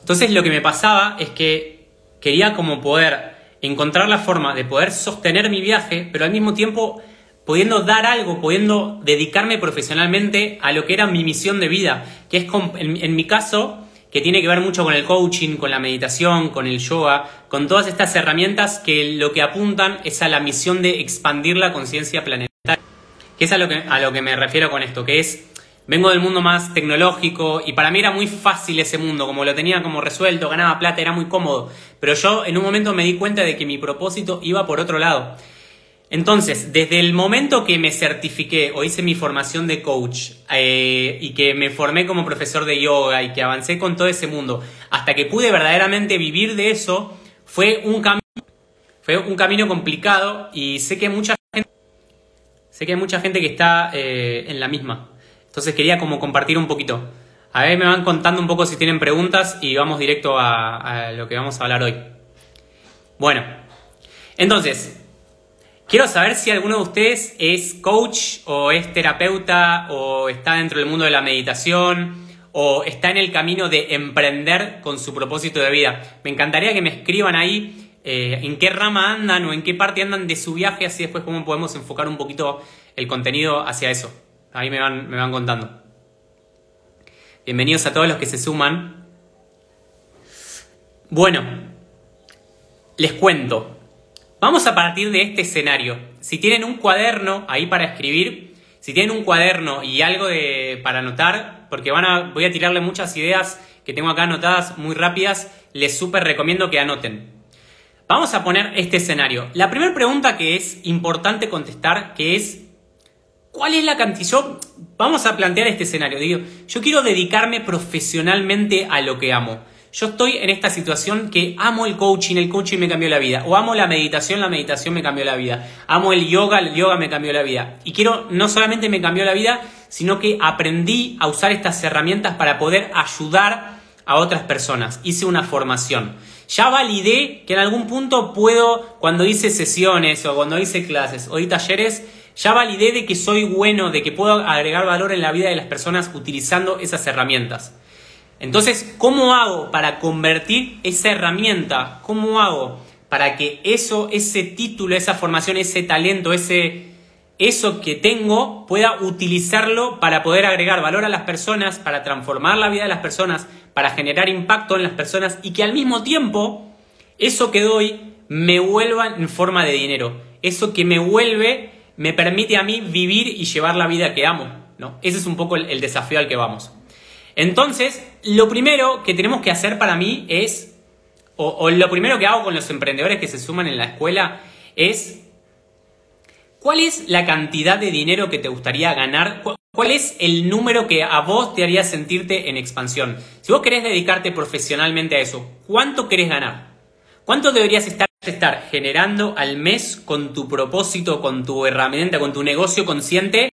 Entonces lo que me pasaba es que quería como poder encontrar la forma de poder sostener mi viaje, pero al mismo tiempo pudiendo dar algo, pudiendo dedicarme profesionalmente a lo que era mi misión de vida, que es en, mi caso, que tiene que ver mucho con el coaching, con la meditación, con el yoga, con todas estas herramientas que lo que apuntan es a la misión de expandir la conciencia planetaria, que es a lo que, a lo que me refiero con esto, que es vengo del mundo más tecnológico y para mí era muy fácil ese mundo, como lo tenía como resuelto, ganaba plata, era muy cómodo. Pero yo en un momento me di cuenta de que mi propósito iba por otro lado. Entonces, desde el momento que me certifiqué o hice mi formación de coach eh, y que me formé como profesor de yoga y que avancé con todo ese mundo, hasta que pude verdaderamente vivir de eso, fue un camino, fue un camino complicado y sé que mucha gente, sé que hay mucha gente que está eh, en la misma. Entonces quería como compartir un poquito. A ver, me van contando un poco si tienen preguntas y vamos directo a, lo que vamos a hablar hoy. Bueno, entonces, quiero saber si alguno de ustedes es coach o es terapeuta o está dentro del mundo de la meditación o está en el camino de emprender con su propósito de vida. Me encantaría que me escriban ahí eh, en qué rama andan o en qué parte andan de su viaje, así después cómo podemos enfocar un poquito el contenido hacia eso. Ahí me van, me van contando. Bienvenidos a todos los que se suman. Bueno, les cuento. Vamos a partir de este escenario. Si tienen un cuaderno ahí para escribir, si tienen un cuaderno y algo de, para anotar, porque van a, voy a tirarle muchas ideas que tengo acá anotadas muy rápidas, les súper recomiendo que anoten. Vamos a poner este escenario. La primera pregunta que es importante contestar, que es ¿Cuál es la cantidad? vamos a plantear este escenario. Digo, yo quiero dedicarme profesionalmente a lo que amo. Yo estoy en esta situación que amo el coaching, el coaching me cambió la vida. O amo la meditación, la meditación me cambió la vida. Amo el yoga, el yoga me cambió la vida. Y quiero, no solamente me cambió la vida, sino que aprendí a usar estas herramientas para poder ayudar a otras personas. Hice una formación. Ya validé que en algún punto puedo, cuando hice sesiones o cuando hice clases o di talleres, ya validé de que soy bueno, de que puedo agregar valor en la vida de las personas utilizando esas herramientas. Entonces, ¿cómo hago para convertir esa herramienta? ¿Cómo hago para que eso, ese título, esa formación, ese talento, ese eso que tengo pueda utilizarlo para poder agregar valor a las personas, para transformar la vida de las personas, para generar impacto en las personas y que al mismo tiempo eso que doy me vuelva en forma de dinero. Eso que me vuelve me permite a mí vivir y llevar la vida que amo. ¿no? Ese es un poco el, desafío al que vamos. Entonces, lo primero que tenemos que hacer para mí es, o, lo primero que hago con los emprendedores que se suman en la escuela, es, ¿cuál es la cantidad de dinero que te gustaría ganar? ¿Cuál es el número que a vos te haría sentirte en expansión? Si vos querés dedicarte profesionalmente a eso, ¿cuánto querés ganar? ¿Cuánto deberías estar estar generando al mes con tu propósito, con tu herramienta, con tu negocio consciente.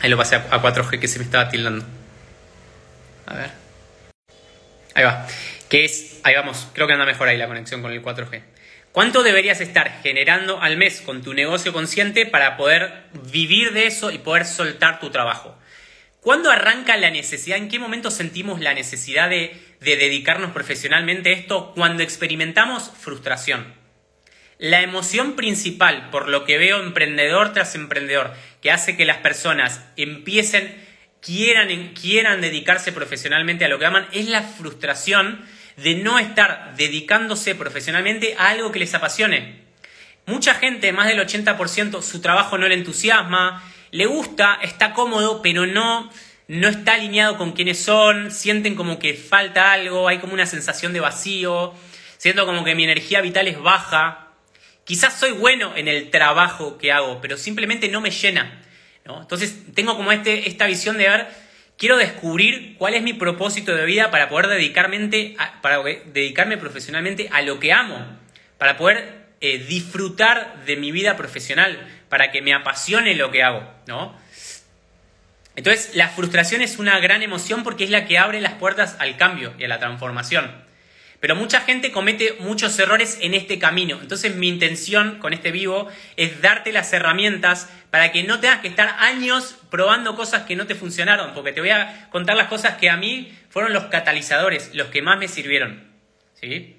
Ahí lo pasé a 4G que se me estaba tildando. A ver. Ahí va. Que es, ahí vamos, creo que anda mejor ahí la conexión con el 4G. ¿Cuánto deberías estar generando al mes con tu negocio consciente para poder vivir de eso y poder soltar tu trabajo? ¿Cuándo arranca la necesidad? ¿En qué momento sentimos la necesidad de de dedicarnos profesionalmente a esto cuando experimentamos frustración. La emoción principal, por lo que veo emprendedor tras emprendedor, que hace que las personas empiecen, quieran, quieran dedicarse profesionalmente a lo que aman, es la frustración de no estar dedicándose profesionalmente a algo que les apasione. Mucha gente, más del 80%, su trabajo no le entusiasma, le gusta, está cómodo, pero no, no está alineado con quienes son, sienten como que falta algo, hay como una sensación de vacío, siento como que mi energía vital es baja. Quizás soy bueno en el trabajo que hago, pero simplemente no me llena. Entonces tengo como este, esta visión de ver, quiero descubrir cuál es mi propósito de vida para poder dedicarme, para dedicarme profesionalmente a lo que amo, para poder eh, disfrutar de mi vida profesional, para que me apasione lo que hago. ¿no? Entonces, la frustración es una gran emoción porque es la que abre las puertas al cambio y a la transformación. Pero mucha gente comete muchos errores en este camino. Entonces mi intención con este vivo es darte las herramientas para que no tengas que estar años probando cosas que no te funcionaron, porque te voy a contar las cosas que a mí fueron los catalizadores, los que más me sirvieron. ¿Sí?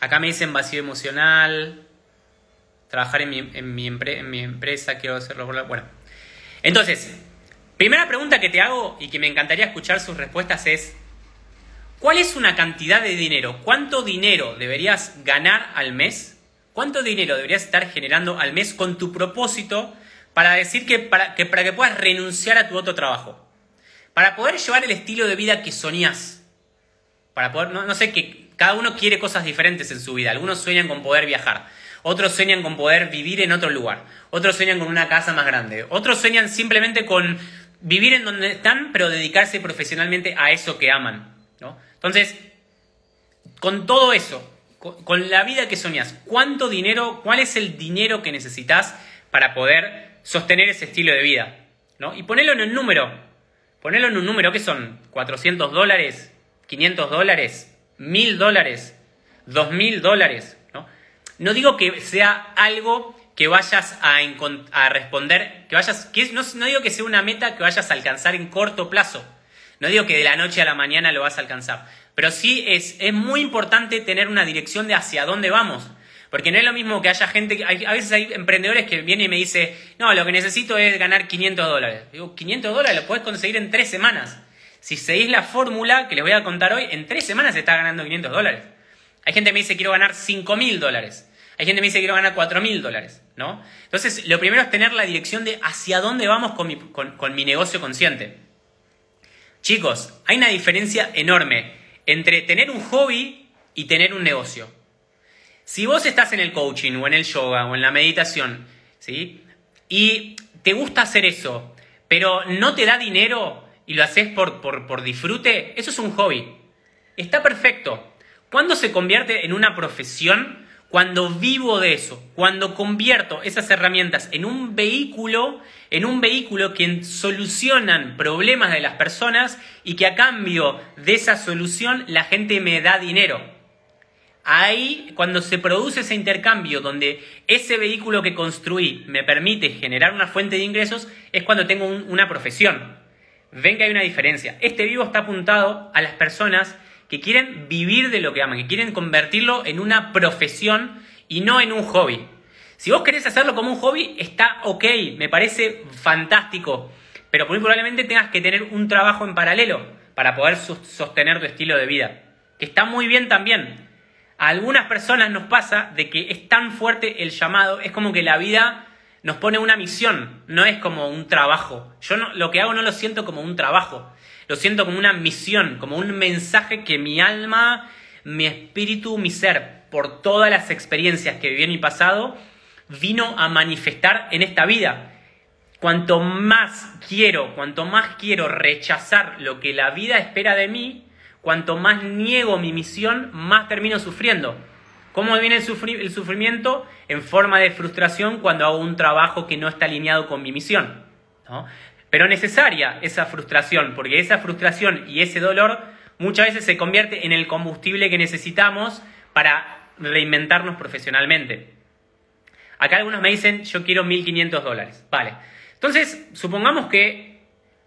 Acá me dicen vacío emocional, trabajar en mi, empresa, quiero hacerlo. Bueno, entonces, primera pregunta que te hago y que me encantaría escuchar sus respuestas es, ¿Cuál es una cantidad de dinero? ¿Cuánto dinero deberías ganar al mes? ¿Cuánto dinero deberías estar generando al mes con tu propósito para decir que para que, para que puedas renunciar a tu otro trabajo? Para poder llevar el estilo de vida que soñás. Para poder, no, no sé, que cada uno quiere cosas diferentes en su vida. Algunos sueñan con poder viajar. Otros sueñan con poder vivir en otro lugar. Otros sueñan con una casa más grande. Otros sueñan simplemente con vivir en donde están, pero dedicarse profesionalmente a eso que aman. ¿no? Entonces, con todo eso, con, la vida que soñas, ¿cuánto dinero, cuál es el dinero que necesitas para poder sostener ese estilo de vida? ¿no? Y ponelo en un número. Ponelo en un número, ¿qué son? ¿400 dólares? ¿500 dólares? ¿1000 dólares? ¿2000 dólares? ¿No? digo que sea algo que vayas a, a responder, que vayas, que no, no digo que sea una meta que vayas a alcanzar en corto plazo. No digo que de la noche a la mañana lo vas a alcanzar, pero sí es, muy importante tener una dirección de hacia dónde vamos. Porque no es lo mismo que haya gente, a veces hay emprendedores que vienen y me dicen, no, lo que necesito es ganar 500 dólares. Digo, 500 dólares lo puedes conseguir en tres semanas. Si seguís la fórmula que les voy a contar hoy, en tres semanas se está ganando 500 dólares. Hay gente que me dice, quiero ganar 5 mil dólares. Hay gente que me dice, quiero ganar 4 mil dólares. ¿no? Entonces, lo primero es tener la dirección de hacia dónde vamos con mi, negocio consciente. Chicos, hay una diferencia enorme entre tener un hobby y tener un negocio. Si vos estás en el coaching o en el yoga o en la meditación, ¿sí? Y te gusta hacer eso, pero no te da dinero y lo haces por, por, por disfrute, eso es un hobby. Está perfecto. ¿Cuándo se convierte en una profesión? Cuando vivo de eso, cuando convierto esas herramientas en un vehículo, en un vehículo que solucionan problemas de las personas y que a cambio de esa solución la gente me da dinero. Ahí, cuando se produce ese intercambio donde ese vehículo que construí me permite generar una fuente de ingresos, es cuando tengo una profesión. Ven que hay una diferencia. Este vivo está apuntado a las personas que quieren vivir de lo que aman, que quieren convertirlo en una profesión y no en un hobby. Si vos querés hacerlo como un hobby, está ok, me parece fantástico, pero muy probablemente tengas que tener un trabajo en paralelo para poder sostener tu estilo de vida, que está muy bien también. A algunas personas nos pasa de que es tan fuerte el llamado, es como que la vida nos pone una misión, no es como un trabajo. Yo no, lo que hago no lo siento como un trabajo, lo siento como una misión, como un mensaje que mi alma, mi espíritu, mi ser, por todas las experiencias que viví en mi pasado, vino a manifestar en esta vida. Cuanto más quiero, cuanto más quiero rechazar lo que la vida espera de mí, cuanto más niego mi misión, más termino sufriendo. ¿Cómo viene el, sufrimiento? En forma de frustración cuando hago un trabajo que no está alineado con mi misión. ¿no? Pero necesaria esa frustración, porque esa frustración y ese dolor muchas veces se convierte en el combustible que necesitamos para reinventarnos profesionalmente. Acá algunos me dicen, yo quiero 1.500 dólares. Vale. Entonces, supongamos que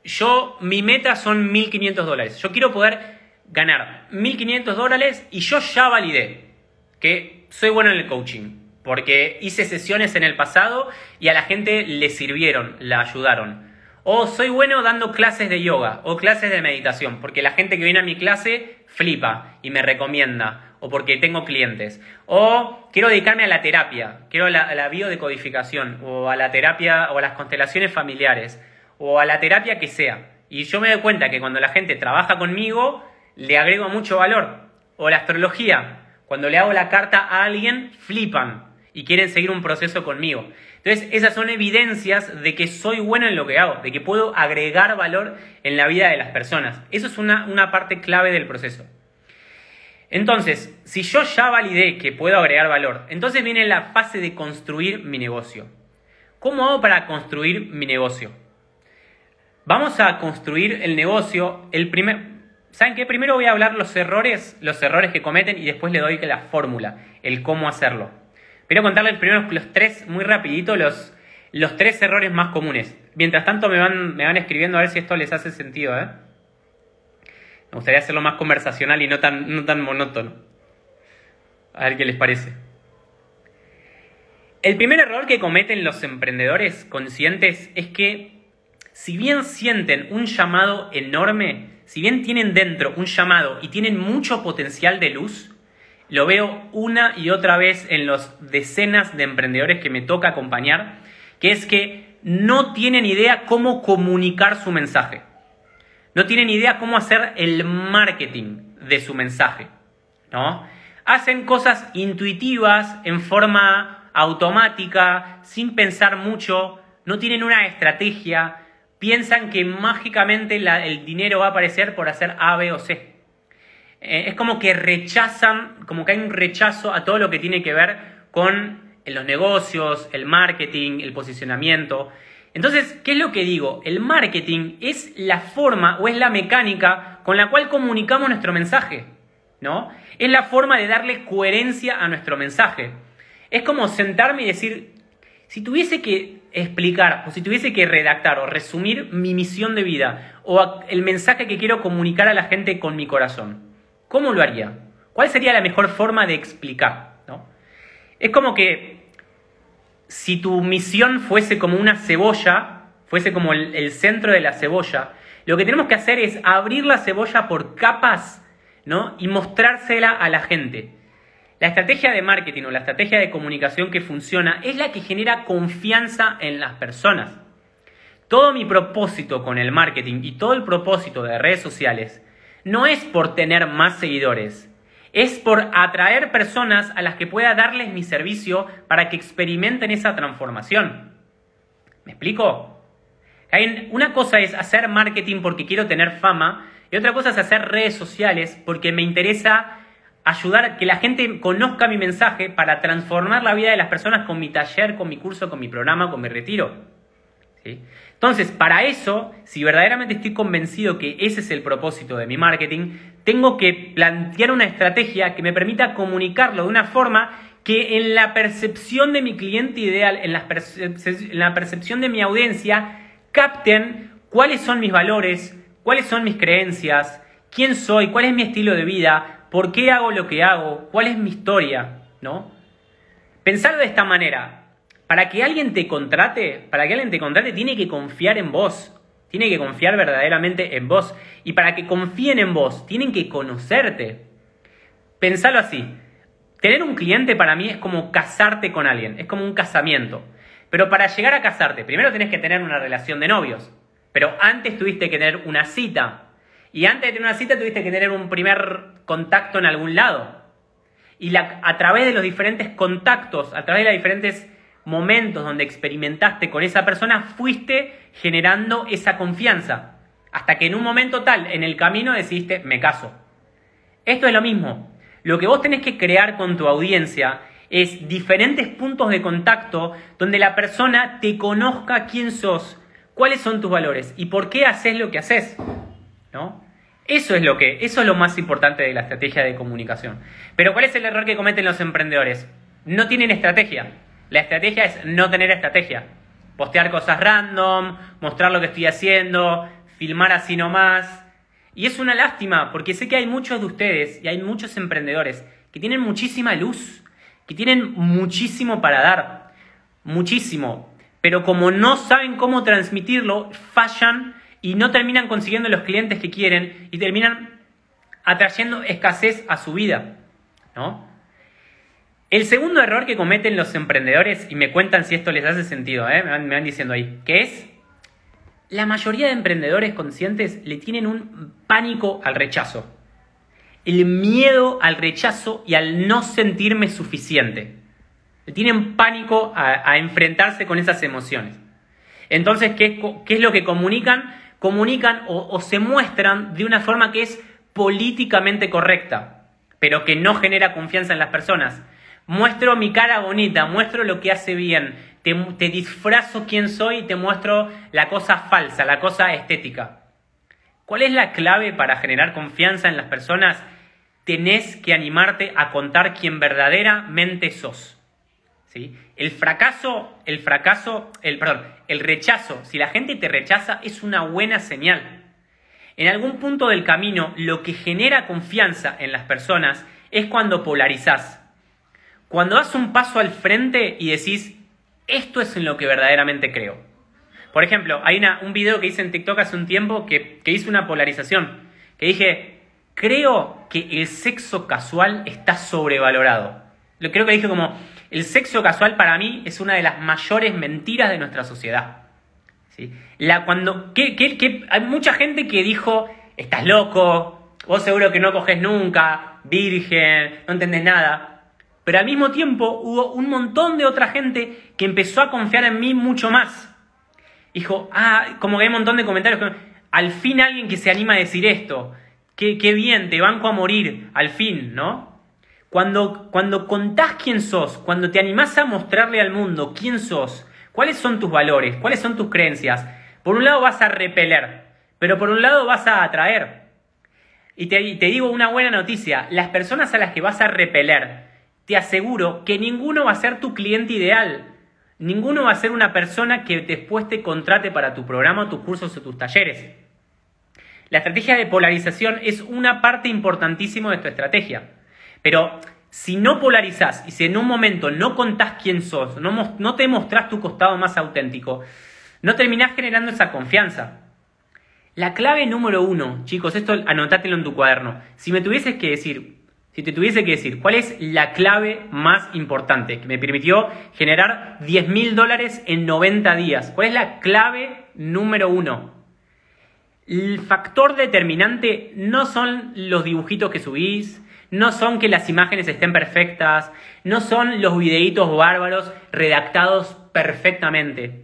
yo, mi meta son 1.500 dólares. Yo quiero poder ganar 1.500 dólares y yo ya validé que soy bueno en el coaching. Porque hice sesiones en el pasado y a la gente le sirvieron, la ayudaron. O soy bueno dando clases de yoga o clases de meditación, porque la gente que viene a mi clase flipa y me recomienda, o porque tengo clientes. O quiero dedicarme a la terapia, quiero a la, biodecodificación, o a la terapia, o a las constelaciones familiares, o a la terapia que sea. Y yo me doy cuenta que cuando la gente trabaja conmigo, le agrego mucho valor. O la astrología, cuando le hago la carta a alguien, flipan y quieren seguir un proceso conmigo. Entonces, esas son evidencias de que soy bueno en lo que hago, de que puedo agregar valor en la vida de las personas. Eso es una, una parte clave del proceso. Entonces, si yo ya validé que puedo agregar valor, entonces viene la fase de construir mi negocio. ¿Cómo hago para construir mi negocio? Vamos a construir el negocio, el primer, ¿saben qué? Primero voy a hablar los errores, los errores que cometen y después le doy la fórmula, el cómo hacerlo. Quiero contarles primero los tres, muy rapidito, los, los tres errores más comunes. Mientras tanto me van, me van escribiendo a ver si esto les hace sentido, ¿eh? Me gustaría hacerlo más conversacional y no tan, no tan monótono. A ver qué les parece. El primer error que cometen los emprendedores conscientes es que si bien sienten un llamado enorme, si bien tienen dentro un llamado y tienen mucho potencial de luz, lo veo una y otra vez en los decenas de emprendedores que me toca acompañar, que es que no tienen idea cómo comunicar su mensaje. No tienen idea cómo hacer el marketing de su mensaje. ¿no? Hacen cosas intuitivas en forma automática, sin pensar mucho, no tienen una estrategia, piensan que mágicamente el dinero va a aparecer por hacer A, B o C. Eh, es como que rechazan, como que hay un rechazo a todo lo que tiene que ver con los negocios, el marketing, el posicionamiento. Entonces, ¿qué es lo que digo? El marketing es la forma o es la mecánica con la cual comunicamos nuestro mensaje, ¿no? Es la forma de darle coherencia a nuestro mensaje. Es como sentarme y decir, si tuviese que explicar o si tuviese que redactar o resumir mi misión de vida o el mensaje que quiero comunicar a la gente con mi corazón, ¿cómo lo haría? ¿Cuál sería la mejor forma de explicar? ¿no? Es como que si tu misión fuese como una cebolla, fuese como el, el centro de la cebolla, lo que tenemos que hacer es abrir la cebolla por capas ¿no? y mostrársela a la gente. La estrategia de marketing o la estrategia de comunicación que funciona es la que genera confianza en las personas. Todo mi propósito con el marketing y todo el propósito de redes sociales no es por tener más seguidores, es por atraer personas a las que pueda darles mi servicio para que experimenten esa transformación. ¿Me explico? Una cosa es hacer marketing porque quiero tener fama y otra cosa es hacer redes sociales porque me interesa ayudar a que la gente conozca mi mensaje para transformar la vida de las personas con mi taller, con mi curso, con mi programa, con mi retiro. Entonces, para eso, si verdaderamente estoy convencido que ese es el propósito de mi marketing, tengo que plantear una estrategia que me permita comunicarlo de una forma que en la percepción de mi cliente ideal, en la, percepción de mi audiencia, capten cuáles son mis valores, cuáles son mis creencias, quién soy, cuál es mi estilo de vida, ¿Por qué hago lo que hago? ¿Cuál es mi historia? ¿No? Pensar de esta manera. Para que alguien te contrate, para que alguien te contrate, tiene que confiar en vos. Tiene que confiar verdaderamente en vos. Y para que confíen en vos, tienen que conocerte. Pensalo así. Tener un cliente para mí es como casarte con alguien, es como un casamiento. Pero para llegar a casarte, primero tenés que tener una relación de novios. Pero antes tuviste que tener una cita. Y antes de tener una cita tuviste que tener un primer contacto en algún lado. Y a través de los diferentes contactos, a través de los diferentes momentos donde experimentaste con esa persona, fuiste generando esa confianza. Hasta que en un momento tal, en el camino, decidiste, me caso. Esto es lo mismo. Lo que vos tenés que crear con tu audiencia es diferentes puntos de contacto donde la persona te conozca quién sos, cuáles son tus valores y por qué haces lo que haces. ¿No? Eso es lo que, eso es lo más importante de la estrategia de comunicación. Pero ¿cuál es el error que cometen los emprendedores? No tienen estrategia. La estrategia es no tener estrategia. Postear cosas random, mostrar lo que estoy haciendo, filmar así nomás. Y es una lástima, porque sé que hay muchos de ustedes y hay muchos emprendedores que tienen muchísima luz, que tienen muchísimo para dar, muchísimo. Pero como no saben cómo transmitirlo, fallan y no terminan consiguiendo los clientes que quieren y terminan atrayendo escasez a su vida, ¿no? El segundo error que cometen los emprendedores, y me cuentan si esto les hace sentido, ¿eh? me, van, me diciendo ahí, que es, la mayoría de emprendedores conscientes le tienen un pánico al rechazo. El miedo al rechazo y al no sentirme suficiente. Le tienen pánico a, enfrentarse con esas emociones. Entonces, ¿qué, ¿qué, es lo que comunican? comunican o, se muestran de una forma que es políticamente correcta, pero que no genera confianza en las personas. Muestro mi cara bonita, muestro lo que hace bien, te, disfrazo quién soy y te muestro la cosa falsa, la cosa estética. ¿Cuál es la clave para generar confianza en las personas? Tenés que animarte a contar quién verdaderamente sos. ¿Sí? El fracaso, el fracaso, el, perdón, el rechazo, si la gente te rechaza, es una buena señal. En algún punto del camino, lo que genera confianza en las personas es cuando polarizás. Cuando das un paso al frente y decís, esto es en lo que verdaderamente creo. Por ejemplo, hay un video que hice en TikTok hace un tiempo que, que hice una polarización. Que dije, creo que el sexo casual está sobrevalorado. Creo que dije como, el sexo casual para mí es una de las mayores mentiras de nuestra sociedad. ¿Sí? La, cuando, que, hay mucha gente que dijo, estás loco, vos seguro que no coges nunca, virgen, no entendés nada. Pero al mismo tiempo hubo un montón de otra gente que empezó a confiar en mí mucho más. Dijo, ah, como que hay un montón de comentarios. al fin alguien que se anima a decir esto. Qué, qué bien, te banco a morir, al fin, ¿no? Cuando, cuando contás quién sos, cuando te animás a mostrarle al mundo quién sos, cuáles son tus valores, cuáles son tus creencias, por un lado vas a repeler, pero por un lado vas a atraer. Y te, te digo una buena noticia, las personas a las que vas a repeler, te aseguro que ninguno va a ser tu cliente ideal. Ninguno va a ser una persona que después te contrate para tu programa, tus cursos o tus talleres. La estrategia de polarización es una parte importantísima de tu estrategia. Pero si no polarizás y si en un momento no contás quién sos, no, no te mostrás tu costado más auténtico, no terminás generando esa confianza. La clave número uno, chicos, esto anotátelo en tu cuaderno. Si me tuvieses que decir, si te tuviese que decir, ¿cuál es la clave más importante que me permitió generar 10 mil dólares en 90 días? ¿Cuál es la clave número uno? El factor determinante no son los dibujitos que subís, no son que las imágenes estén perfectas, no son los videitos bárbaros redactados perfectamente.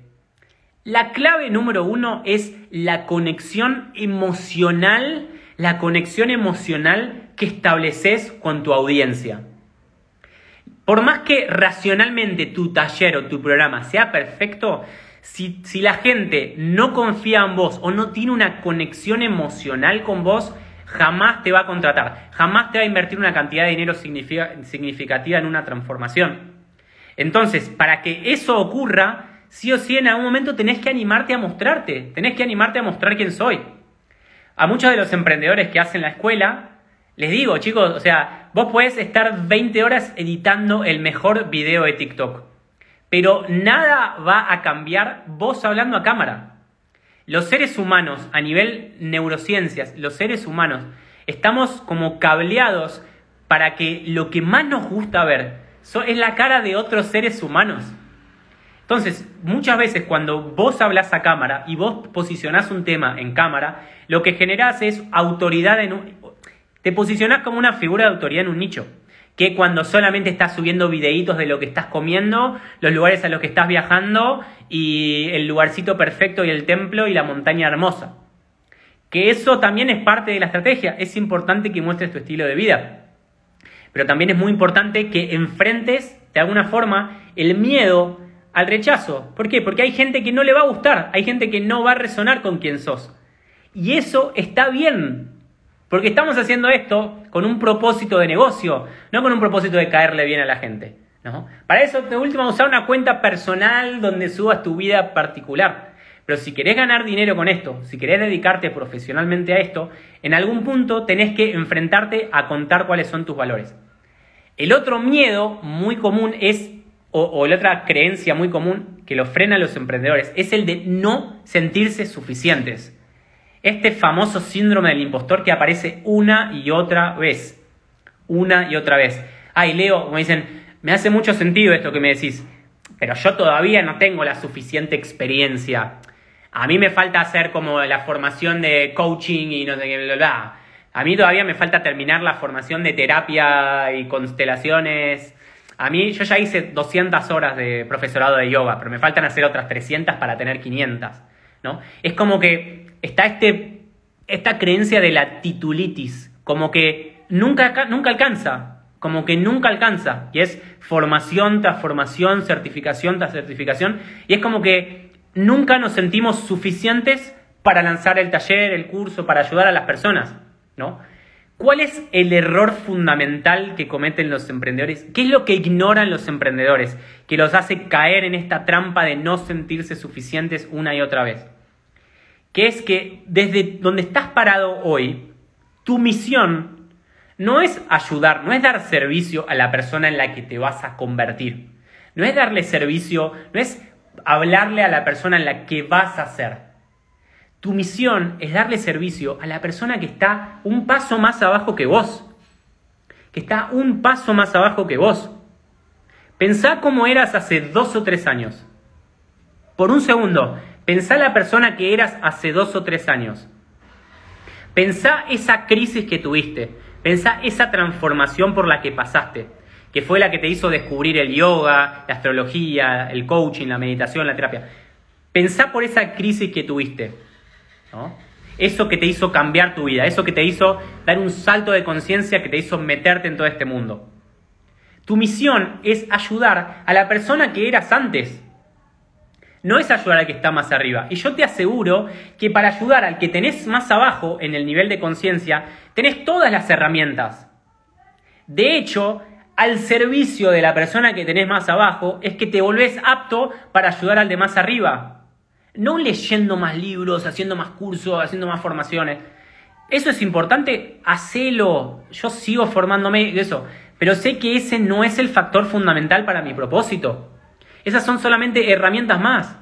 La clave número uno es la conexión emocional, la conexión emocional que estableces con tu audiencia. Por más que racionalmente tu taller o tu programa sea perfecto, si, la gente no confía en vos o no tiene una conexión emocional con vos, jamás te va a contratar, jamás te va a invertir una cantidad de dinero significativa en una transformación. Entonces, para que eso ocurra, sí o sí en algún momento tenés que animarte a mostrarte, tenés que animarte a mostrar quién soy. A muchos de los emprendedores que hacen la escuela, les digo, chicos, o sea, vos podés estar 20 horas editando el mejor video de TikTok, pero nada va a cambiar vos hablando a cámara. Los seres humanos, a nivel neurociencias, los seres humanos, estamos como cableados para que lo que más nos gusta ver es la cara de otros seres humanos. Entonces, muchas veces cuando vos hablas a cámara y vos posicionás un tema en cámara, lo que generás es autoridad en un, te posicionás como una figura de autoridad en un nicho. Que cuando solamente estás subiendo videitos de lo que estás comiendo, los lugares a los que estás viajando y el lugarcito perfecto y el templo y la montaña hermosa. Que eso también es parte de la estrategia. Es importante que muestres tu estilo de vida. Pero también es muy importante que enfrentes de alguna forma el miedo al rechazo. ¿Por qué? Porque hay gente que no le va a gustar, hay gente que no va a resonar con quien sos. Y eso está bien. Porque estamos haciendo esto con un propósito de negocio, no con un propósito de caerle bien a la gente. ¿no? Para eso, de última, usar una cuenta personal donde subas tu vida particular. Pero si querés ganar dinero con esto, si querés dedicarte profesionalmente a esto, en algún punto tenés que enfrentarte a contar cuáles son tus valores. El otro miedo muy común es, o, o la otra creencia muy común que lo frena a los emprendedores, es el de no sentirse suficientes. Este famoso síndrome del impostor que aparece una y otra vez. Una y otra vez. Ay, Leo, como dicen, me hace mucho sentido esto que me decís, pero yo todavía no tengo la suficiente experiencia. A mí me falta hacer como la formación de coaching y no sé qué, bla, A mí todavía me falta terminar la formación de terapia y constelaciones. A mí, yo ya hice 200 horas de profesorado de yoga, pero me faltan hacer otras 300 para tener 500. ¿no? Es como que está este, esta creencia de la titulitis, como que nunca, nunca alcanza, como que nunca alcanza, y es formación tras formación, certificación tras certificación, y es como que nunca nos sentimos suficientes para lanzar el taller, el curso, para ayudar a las personas, ¿no? ¿Cuál es el error fundamental que cometen los emprendedores? ¿Qué es lo que ignoran los emprendedores que los hace caer en esta trampa de no sentirse suficientes una y otra vez? Que es que desde donde estás parado hoy, tu misión no es ayudar, no es dar servicio a la persona en la que te vas a convertir. No es darle servicio, no es hablarle a la persona en la que vas a ser. Tu misión es darle servicio a la persona que está un paso más abajo que vos. Que está un paso más abajo que vos. Pensá cómo eras hace dos o tres años. Por un segundo, pensá la persona que eras hace dos o tres años. Pensá esa crisis que tuviste. Pensá esa transformación por la que pasaste, que fue la que te hizo descubrir el yoga, la astrología, el coaching, la meditación, la terapia. Pensá por esa crisis que tuviste. Eso que te hizo cambiar tu vida, eso que te hizo dar un salto de conciencia, que te hizo meterte en todo este mundo. Tu misión es ayudar a la persona que eras antes. No es ayudar al que está más arriba. Y yo te aseguro que para ayudar al que tenés más abajo en el nivel de conciencia, tenés todas las herramientas. De hecho, al servicio de la persona que tenés más abajo es que te volvés apto para ayudar al de más arriba. No leyendo más libros, haciendo más cursos, haciendo más formaciones. Eso es importante, hacelo. Yo sigo formándome eso. Pero sé que ese no es el factor fundamental para mi propósito. Esas son solamente herramientas más.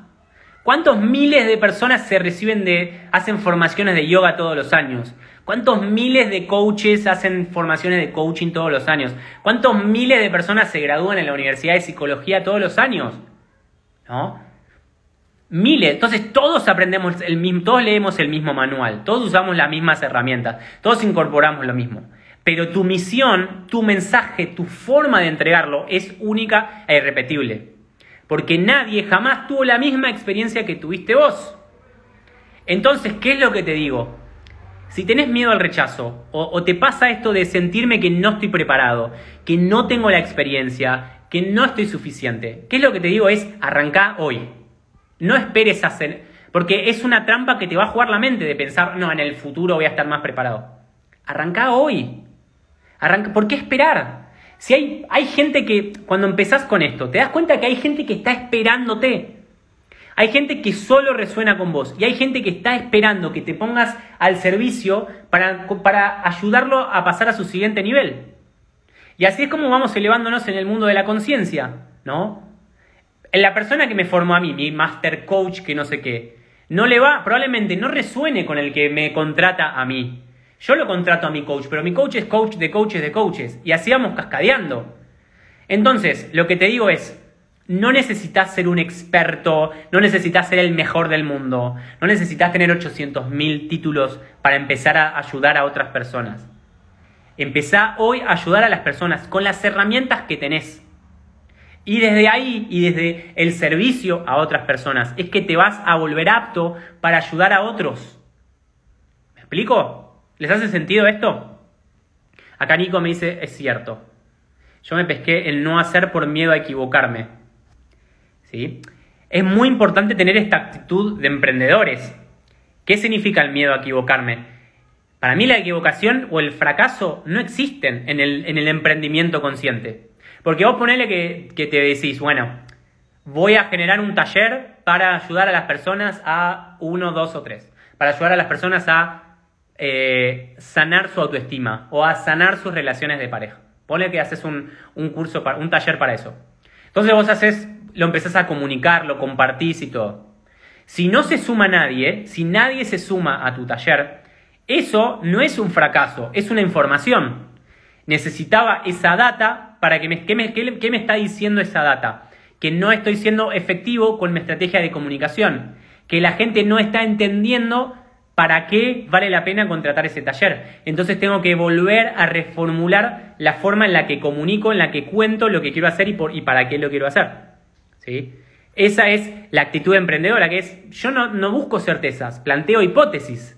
¿Cuántos miles de personas se reciben de, hacen formaciones de yoga todos los años? ¿Cuántos miles de coaches hacen formaciones de coaching todos los años? ¿Cuántos miles de personas se gradúan en la Universidad de Psicología todos los años? ¿No? Miles. Entonces todos aprendemos el mismo, todos leemos el mismo manual, todos usamos las mismas herramientas, todos incorporamos lo mismo. Pero tu misión, tu mensaje, tu forma de entregarlo es única e irrepetible. Porque nadie jamás tuvo la misma experiencia que tuviste vos. Entonces, ¿qué es lo que te digo? Si tenés miedo al rechazo o, te pasa esto de sentirme que no estoy preparado, que no tengo la experiencia, que no estoy suficiente, ¿qué es lo que te digo? Es arrancar hoy. No esperes hacer, porque es una trampa que te va a jugar la mente de pensar, no, en el futuro voy a estar más preparado. Arranca hoy. Arranca, ¿Por qué esperar? Si hay, hay gente que, cuando empezás con esto, te das cuenta que hay gente que está esperándote. Hay gente que solo resuena con vos y hay gente que está esperando que te pongas al servicio para, para ayudarlo a pasar a su siguiente nivel. Y así es como vamos elevándonos en el mundo de la conciencia, ¿no? la persona que me formó a mí, mi master coach, que no sé qué, no le va, probablemente no resuene con el que me contrata a mí. Yo lo contrato a mi coach, pero mi coach es coach de coaches de coaches. Y así vamos cascadeando. Entonces, lo que te digo es, no necesitas ser un experto, no necesitas ser el mejor del mundo, no necesitas tener 800.000 títulos para empezar a ayudar a otras personas. Empezá hoy a ayudar a las personas con las herramientas que tenés. Y desde ahí y desde el servicio a otras personas es que te vas a volver apto para ayudar a otros. ¿Me explico? ¿Les hace sentido esto? Acá Nico me dice, es cierto. Yo me pesqué el no hacer por miedo a equivocarme. ¿Sí? Es muy importante tener esta actitud de emprendedores. ¿Qué significa el miedo a equivocarme? Para mí la equivocación o el fracaso no existen en el, en el emprendimiento consciente. Porque vos ponele que, te decís, bueno, voy a generar un taller para ayudar a las personas a uno, dos o tres. Para ayudar a las personas a eh, sanar su autoestima o a sanar sus relaciones de pareja. Ponle que haces un, un curso, para, un taller para eso. Entonces vos haces, lo empezás a comunicar, lo compartís y todo. Si no se suma nadie, si nadie se suma a tu taller, eso no es un fracaso, es una información. Necesitaba esa data para que me, ¿qué, me, qué, me está diciendo esa data? Que no estoy siendo efectivo con mi estrategia de comunicación, que la gente no está entendiendo para qué vale la pena contratar ese taller. Entonces tengo que volver a reformular la forma en la que comunico, en la que cuento lo que quiero hacer y, por, y para qué lo quiero hacer. ¿Sí? Esa es la actitud emprendedora, que es, yo no, no busco certezas, planteo hipótesis.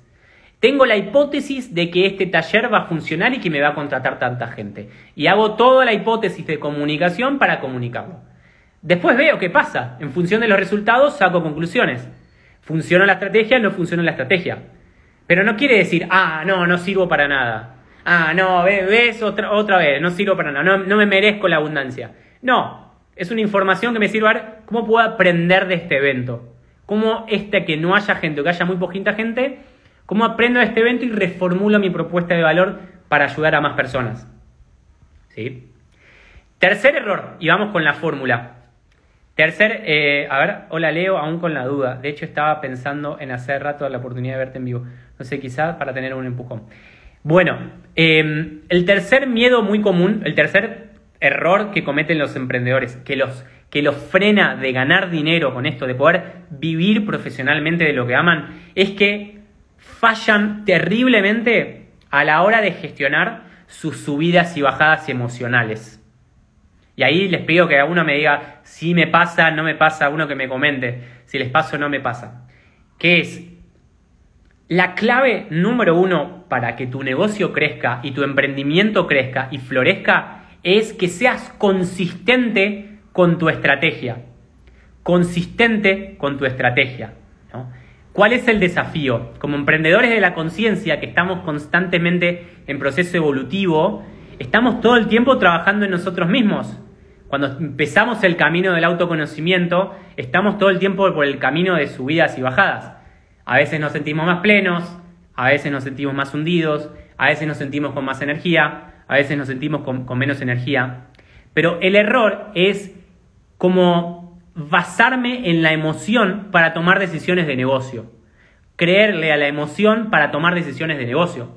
Tengo la hipótesis de que este taller va a funcionar y que me va a contratar tanta gente. Y hago toda la hipótesis de comunicación para comunicarlo. Después veo qué pasa. En función de los resultados saco conclusiones. Funcionó la estrategia, no funcionó la estrategia. Pero no quiere decir, ah, no, no sirvo para nada. Ah, no, ves otra, otra vez, no sirvo para nada, no, me merezco la abundancia. No, es una información que me sirve a ver cómo puedo aprender de este evento. Cómo este que no haya gente o que haya muy poquita gente, cómo aprendo de este evento y reformulo mi propuesta de valor para ayudar a más personas. ¿Sí? Tercer error, y vamos con la fórmula. Tercer, eh, a ver, hola Leo, aún con la duda. De hecho, estaba pensando en hacer rato la oportunidad de verte en vivo. No sé, quizás para tener un empujón. Bueno, em, el tercer miedo muy común, el tercer error que cometen los emprendedores, que los, que los frena de ganar dinero con esto, de poder vivir profesionalmente de lo que aman, es que fallan terriblemente a la hora de gestionar sus subidas y bajadas emocionales. Y ahí les pido que a uno me diga si me pasa, no me pasa, uno que me comente si les pasa o no me pasa. ¿Qué es? La clave número uno para que tu negocio crezca y tu emprendimiento crezca y florezca es que seas consistente con tu estrategia. Consistente con tu estrategia. ¿Cuál es el desafío? Como emprendedores de la conciencia que estamos constantemente en proceso evolutivo, estamos todo el tiempo trabajando en nosotros mismos. Cuando empezamos el camino del autoconocimiento, estamos todo el tiempo por el camino de subidas y bajadas. A veces nos sentimos más plenos, a veces nos sentimos más hundidos, a veces nos sentimos con más energía, a veces nos sentimos con, menos energía. Pero el error es como basarme en la emoción para tomar decisiones de negocio. Creerle a la emoción para tomar decisiones de negocio.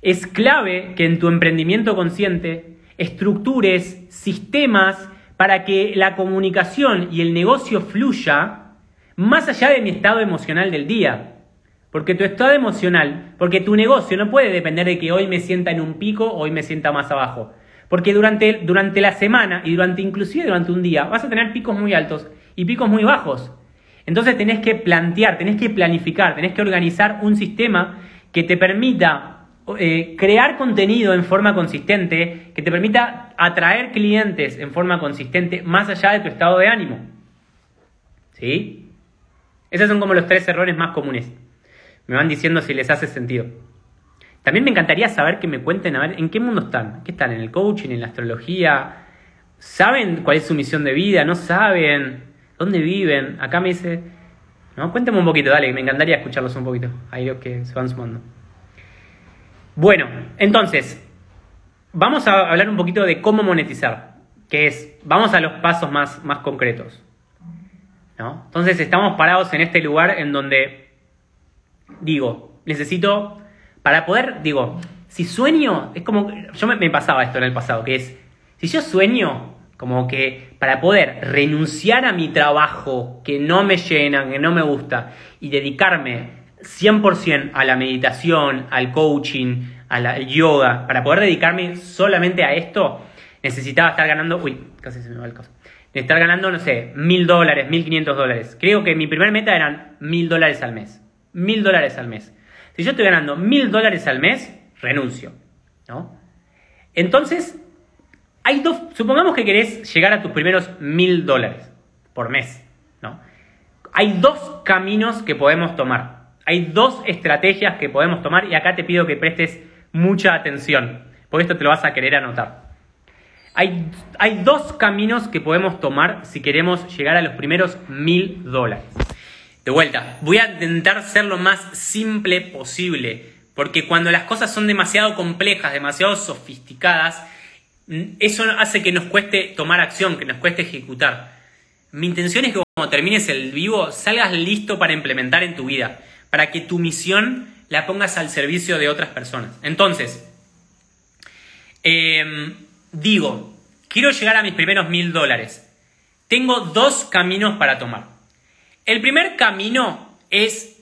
Es clave que en tu emprendimiento consciente estructures, sistemas para que la comunicación y el negocio fluya más allá de mi estado emocional del día. Porque tu estado emocional, porque tu negocio no puede depender de que hoy me sienta en un pico hoy me sienta más abajo. Porque durante, durante la semana y durante inclusive durante un día vas a tener picos muy altos y picos muy bajos. Entonces tenés que plantear, tenés que planificar, tenés que organizar un sistema que te permita eh, crear contenido en forma consistente que te permita atraer clientes en forma consistente más allá de tu estado de ánimo. ¿Sí? Esos son como los tres errores más comunes. Me van diciendo si les hace sentido. También me encantaría saber que me cuenten, a ver, ¿en qué mundo están? ¿Qué están? ¿En el coaching? ¿En la astrología? ¿Saben cuál es su misión de vida? ¿No saben? ¿Dónde viven? Acá me dice... No, cuéntame un poquito, dale, me encantaría escucharlos un poquito. Ahí los que se van sumando. Bueno, entonces, vamos a hablar un poquito de cómo monetizar, que es, vamos a los pasos más, más concretos. ¿no? Entonces estamos parados en este lugar en donde, digo, necesito, para poder, digo, si sueño, es como, yo me, me pasaba esto en el pasado, que es, si yo sueño, como que para poder renunciar a mi trabajo que no me llena, que no me gusta, y dedicarme 100% a la meditación, al coaching, al yoga, para poder dedicarme solamente a esto, necesitaba estar ganando, uy, casi se me va el caso, estar ganando, no sé, mil dólares, mil quinientos dólares. Creo que mi primer meta eran mil dólares al mes. Mil dólares al mes. Si yo estoy ganando mil dólares al mes, renuncio. ¿no? Entonces, hay dos, supongamos que querés llegar a tus primeros mil dólares por mes. ¿no? Hay dos caminos que podemos tomar. Hay dos estrategias que podemos tomar y acá te pido que prestes mucha atención, porque esto te lo vas a querer anotar. Hay, hay dos caminos que podemos tomar si queremos llegar a los primeros mil dólares. De vuelta, voy a intentar ser lo más simple posible, porque cuando las cosas son demasiado complejas, demasiado sofisticadas, eso hace que nos cueste tomar acción, que nos cueste ejecutar. Mi intención es que cuando termines el vivo salgas listo para implementar en tu vida para que tu misión la pongas al servicio de otras personas. Entonces, em, digo, quiero llegar a mis primeros mil dólares. Tengo dos caminos para tomar. El primer camino es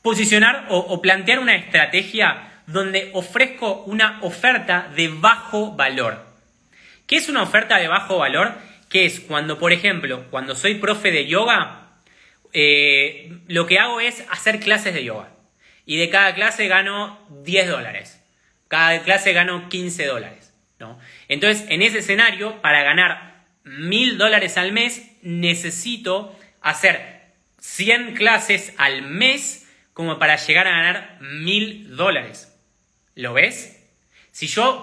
posicionar o, plantear una estrategia donde ofrezco una oferta de bajo valor. ¿Qué es una oferta de bajo valor? Que es cuando, por ejemplo, cuando soy profe de yoga, eh, lo que hago es hacer clases de yoga. Y de cada clase gano 10 dólares. Cada clase gano 15 dólares. ¿no? Entonces, en ese escenario, para ganar 1000 dólares al mes, necesito hacer 100 clases al mes como para llegar a ganar mil dólares. ¿Lo ves? Si yo,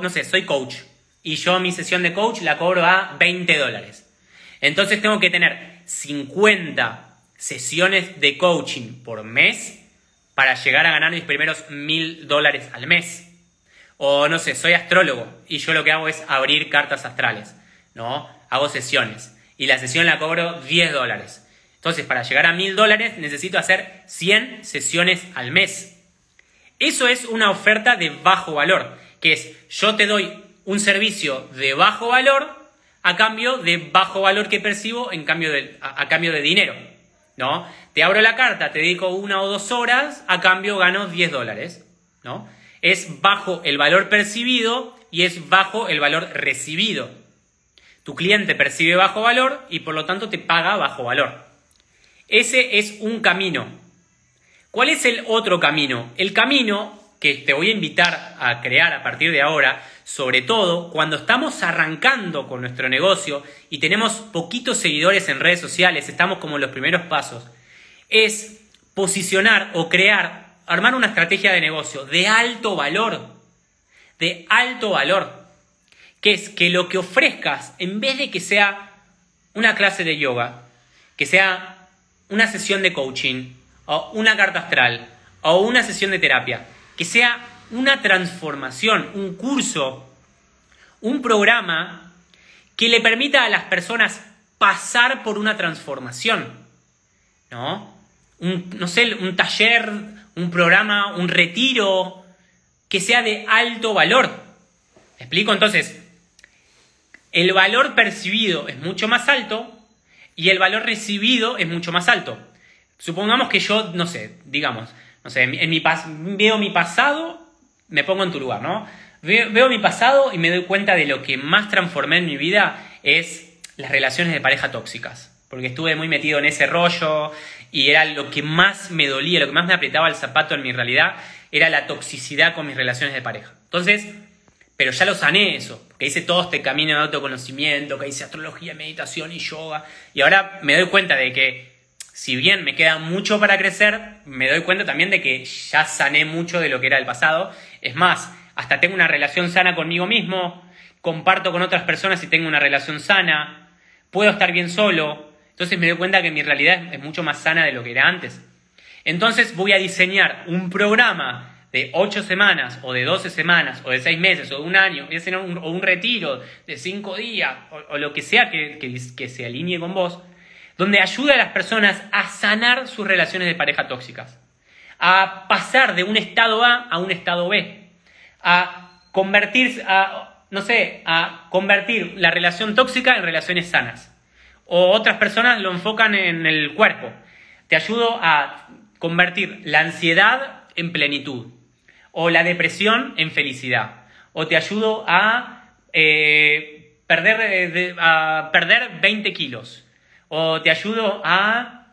no sé, soy coach y yo mi sesión de coach la cobro a 20 dólares. Entonces tengo que tener 50 sesiones de coaching por mes para llegar a ganar mis primeros mil dólares al mes. O no sé, soy astrólogo y yo lo que hago es abrir cartas astrales, ¿no? Hago sesiones y la sesión la cobro 10 dólares. Entonces, para llegar a mil dólares necesito hacer 100 sesiones al mes. Eso es una oferta de bajo valor, que es yo te doy un servicio de bajo valor a cambio de bajo valor que percibo en cambio de, a, cambio de dinero. ¿no? Te abro la carta, te dedico una o dos horas, a cambio gano 10 dólares. ¿no? Es bajo el valor percibido y es bajo el valor recibido. Tu cliente percibe bajo valor y por lo tanto te paga bajo valor. Ese es un camino. ¿Cuál es el otro camino? El camino que te voy a invitar a crear a partir de ahora, sobre todo cuando estamos arrancando con nuestro negocio y tenemos poquitos seguidores en redes sociales, estamos como en los primeros pasos, es posicionar o crear, armar una estrategia de negocio de alto valor, de alto valor, que es que lo que ofrezcas, en vez de que sea una clase de yoga, que sea una sesión de coaching, o una carta astral, o una sesión de terapia, que sea una transformación, un curso, un programa que le permita a las personas pasar por una transformación, ¿no? Un, no sé, un taller, un programa, un retiro que sea de alto valor. ¿Me explico? Entonces, el valor percibido es mucho más alto y el valor recibido es mucho más alto. Supongamos que yo, no sé, digamos, no sé, en mi veo mi pasado, me pongo en tu lugar, ¿no? Veo, mi pasado y me doy cuenta de lo que más transformé en mi vida es las relaciones de pareja tóxicas. Porque estuve muy metido en ese rollo y era lo que más me dolía, lo que más me apretaba el zapato en mi realidad, era la toxicidad con mis relaciones de pareja. Entonces, pero ya lo sané eso, que hice todo este camino de autoconocimiento, que hice astrología, meditación y yoga. Y ahora me doy cuenta de que si bien me queda mucho para crecer, me doy cuenta también de que ya sané mucho de lo que era el pasado. Es más, hasta tengo una relación sana conmigo mismo, comparto con otras personas y tengo una relación sana, puedo estar bien solo. Entonces me doy cuenta que mi realidad es mucho más sana de lo que era antes. Entonces voy a diseñar un programa de 8 semanas o de 12 semanas o de 6 meses o de un año, o un retiro de 5 días o, lo que sea que se alinee con vos donde ayuda a las personas a sanar sus relaciones de pareja tóxicas, a pasar de un estado A a un estado B, a convertir, a, no sé, a convertir la relación tóxica en relaciones sanas. O otras personas lo enfocan en el cuerpo. Te ayudo a convertir la ansiedad en plenitud, o la depresión en felicidad, o te ayudo a, eh, perder, eh, a perder 20 kilos, o te ayudo a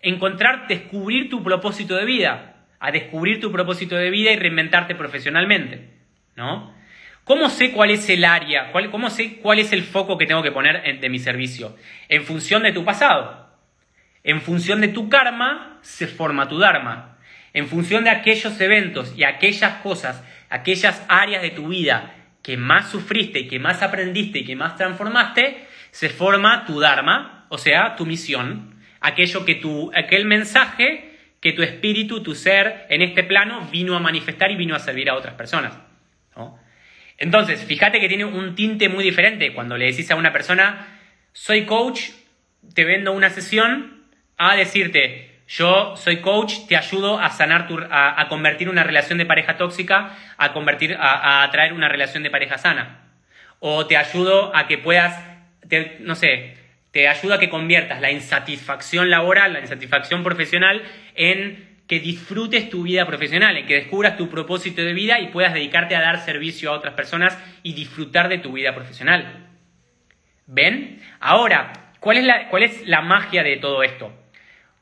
encontrar, descubrir tu propósito de vida, a descubrir tu propósito de vida y reinventarte profesionalmente, ¿no? ¿Cómo sé cuál es el área, cuál, cómo sé cuál es el foco que tengo que poner de mi servicio? En función de tu pasado. En función de tu karma se forma tu dharma. En función de aquellos eventos y aquellas cosas, aquellas áreas de tu vida que más sufriste que más aprendiste y que más transformaste, se forma tu dharma, o sea, tu misión, aquello que tu, aquel mensaje que tu espíritu, tu ser en este plano vino a manifestar y vino a servir a otras personas. Entonces, fíjate que tiene un tinte muy diferente cuando le decís a una persona, soy coach, te vendo una sesión, a decirte, yo soy coach, te ayudo a sanar tu, a, convertir una relación de pareja tóxica, a convertir, a, atraer una relación de pareja sana. O te ayudo a que puedas, no sé, te ayuda a que conviertas la insatisfacción laboral, la insatisfacción profesional, en que disfrutes tu vida profesional, en que descubras tu propósito de vida y puedas dedicarte a dar servicio a otras personas y disfrutar de tu vida profesional. ¿Ven? Ahora, ¿cuál es la, cuál es la magia de todo esto?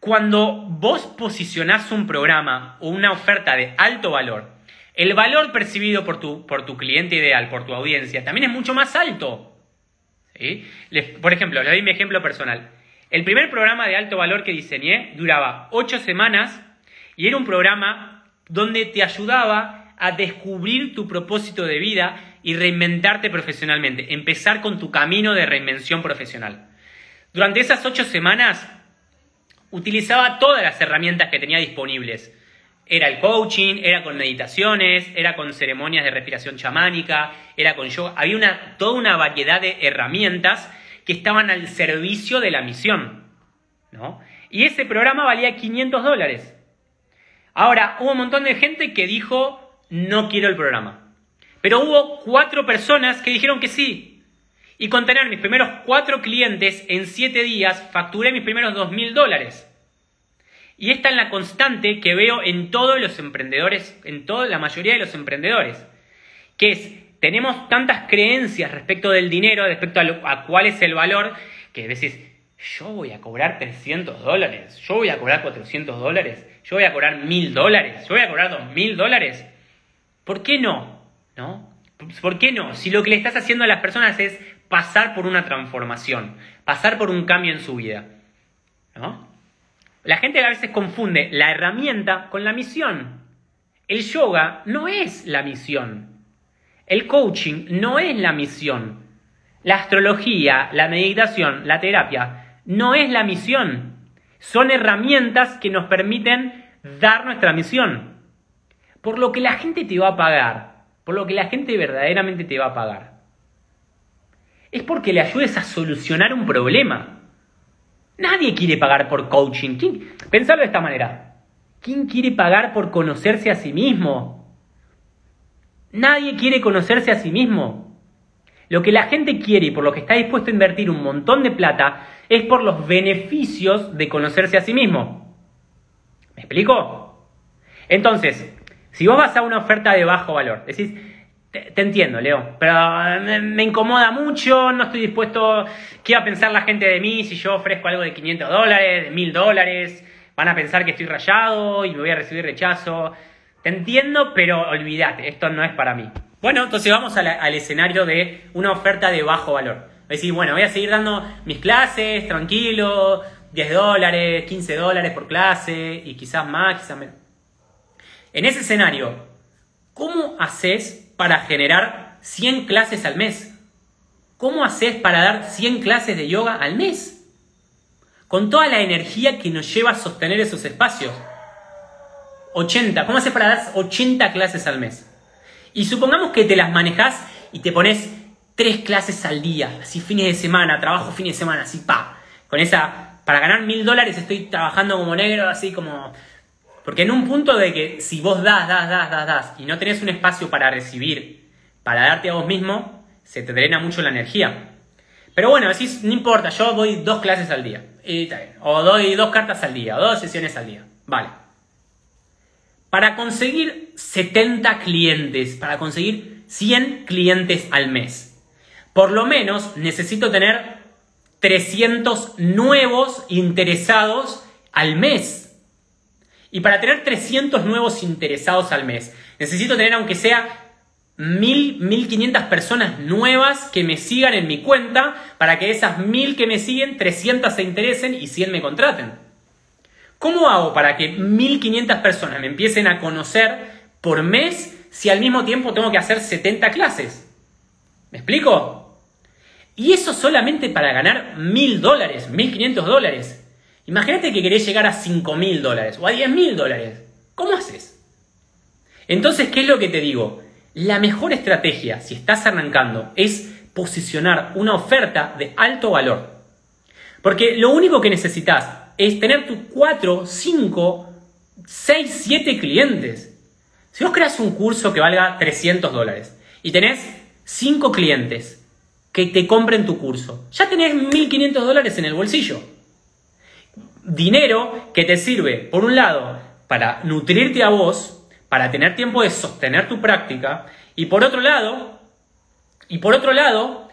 Cuando vos posicionás un programa o una oferta de alto valor, el valor percibido por tu, por tu cliente ideal, por tu audiencia, también es mucho más alto por ejemplo, le doy mi ejemplo personal. El primer programa de alto valor que diseñé duraba 8 semanas y era un programa donde te ayudaba a descubrir tu propósito de vida y reinventarte profesionalmente, empezar con tu camino de reinvención profesional. Durante esas 8 semanas utilizaba todas las herramientas que tenía disponibles. Era el coaching, era con meditaciones, era con ceremonias de respiración chamánica, era con yoga. Había una, toda una variedad de herramientas que estaban al servicio de la misión. ¿no? Y ese programa valía 500 dólares. Ahora, hubo un montón de gente que dijo, no quiero el programa. Pero hubo cuatro personas que dijeron que sí. Y con tener mis primeros cuatro clientes en siete días, facturé mis primeros dos mil dólares. Y esta es la constante que veo en todos los emprendedores, en toda la mayoría de los emprendedores. Que es, tenemos tantas creencias respecto del dinero, respecto a, cuál es el valor, que decís, yo voy a cobrar 300 dólares, yo voy a cobrar 400 dólares, yo voy a cobrar 1000 dólares, yo voy a cobrar 2000 dólares. ¿Por qué no? ¿No? ¿Por qué no? Si lo que le estás haciendo a las personas es pasar por una transformación, pasar por un cambio en su vida. ¿No? La gente a veces confunde la herramienta con la misión. El yoga no es la misión. El coaching no es la misión. La astrología, la meditación, la terapia no es la misión. Son herramientas que nos permiten dar nuestra misión. Por lo que la gente te va a pagar, por lo que la gente verdaderamente te va a pagar. Es porque le ayudes a solucionar un problema. Nadie quiere pagar por coaching. Pensarlo de esta manera. ¿Quién quiere pagar por conocerse a sí mismo? Nadie quiere conocerse a sí mismo. Lo que la gente quiere y por lo que está dispuesto a invertir un montón de plata es por los beneficios de conocerse a sí mismo. ¿Me explico? Entonces, si vos vas a una oferta de bajo valor, decís, te, entiendo, Leo, pero me, incomoda mucho, no estoy dispuesto, ¿qué va a pensar la gente de mí si yo ofrezco algo de 500 dólares, de 1000 dólares? Van a pensar que estoy rayado y me voy a recibir rechazo. Te entiendo, pero olvídate, esto no es para mí. Bueno, entonces vamos al escenario de una oferta de bajo valor. Decir, bueno, voy a seguir dando mis clases, tranquilo, 10 dólares, 15 dólares por clase y quizás más, quizás menos. En ese escenario, ¿cómo haces para generar 100 clases al mes? ¿Cómo haces para dar 100 clases de yoga al mes? Con toda la energía que nos lleva a sostener esos espacios. 80. ¿Cómo haces para dar 80 clases al mes? Y supongamos que te las manejas y te pones tres clases al día, así fines de semana, trabajo fines de semana, así pa. Con esa, para ganar mil dólares estoy trabajando como negro, así como... Porque en un punto de que si vos das, das, das, das, das, y no tenés un espacio para recibir, para darte a vos mismo, se te drena mucho la energía. Pero bueno, decís, no importa, yo doy dos clases al día. O doy dos cartas al día, o dos sesiones al día. Vale. Para conseguir 70 clientes, para conseguir 100 clientes al mes, por lo menos necesito tener 300 nuevos interesados al mes. Y para tener 300 nuevos interesados al mes, necesito tener aunque sea 1000, 1500 personas nuevas que me sigan en mi cuenta para que esas 1000 que me siguen, 300 se interesen y 100 me contraten. ¿Cómo hago para que 1500 personas me empiecen a conocer por mes si al mismo tiempo tengo que hacer 70 clases? ¿Me explico? Y eso solamente para ganar mil dólares, mil quinientos dólares. Imagínate que querés llegar a cinco mil dólares o a diez mil dólares. ¿Cómo haces? Entonces, ¿qué es lo que te digo? La mejor estrategia, si estás arrancando, es posicionar una oferta de alto valor. Porque lo único que necesitas es tener tus 4, 5, 6, 7 clientes. Si vos creas un curso que valga 300 dólares y tenés 5 clientes que te compren tu curso. Ya tenés 1.500 dólares en el bolsillo. Dinero que te sirve, por un lado, para nutrirte a vos, para tener tiempo de sostener tu práctica, y por otro lado, y por otro lado,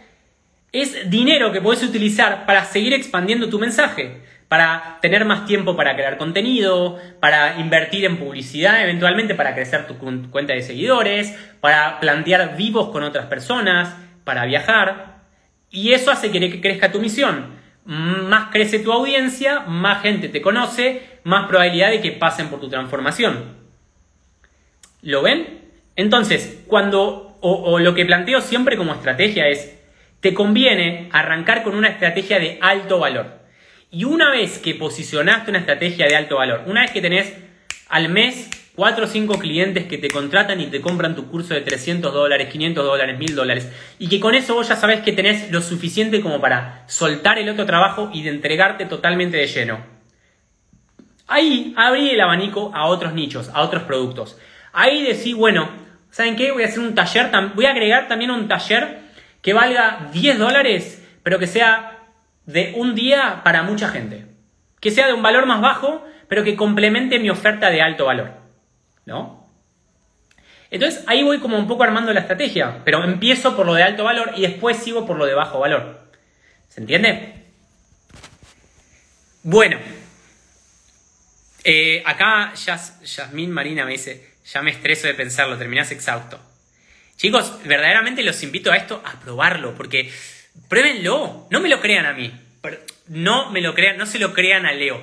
es dinero que puedes utilizar para seguir expandiendo tu mensaje, para tener más tiempo para crear contenido, para invertir en publicidad, eventualmente para crecer tu cuenta de seguidores, para plantear vivos con otras personas, para viajar. Y eso hace que crezca tu misión. Más crece tu audiencia, más gente te conoce, más probabilidad de que pasen por tu transformación. ¿Lo ven? Entonces, cuando, o, lo que planteo siempre como estrategia es, te conviene arrancar con una estrategia de alto valor. Y una vez que posicionaste una estrategia de alto valor, una vez que tenés al mes 4 o 5 clientes que te contratan y te compran tu curso de 300 dólares, 500 dólares, 1000 dólares, y que con eso vos ya sabés que tenés lo suficiente como para soltar el otro trabajo y de entregarte totalmente de lleno. Ahí abrí el abanico a otros nichos, a otros productos. Ahí decís, bueno, ¿saben qué? Voy a hacer un taller, voy a agregar también un taller que valga 10 dólares, pero que sea de un día para mucha gente. Que sea de un valor más bajo, pero que complemente mi oferta de alto valor. ¿No? Entonces ahí voy como un poco armando la estrategia, pero empiezo por lo de alto valor y después sigo por lo de bajo valor. ¿Se entiende? Bueno, eh, acá Yasmín Marina me dice, ya me estreso de pensarlo, terminás exhausto. Chicos, verdaderamente los invito a esto, a probarlo, porque pruébenlo, no me lo crean a mí, no me lo crean, no se lo crean a Leo.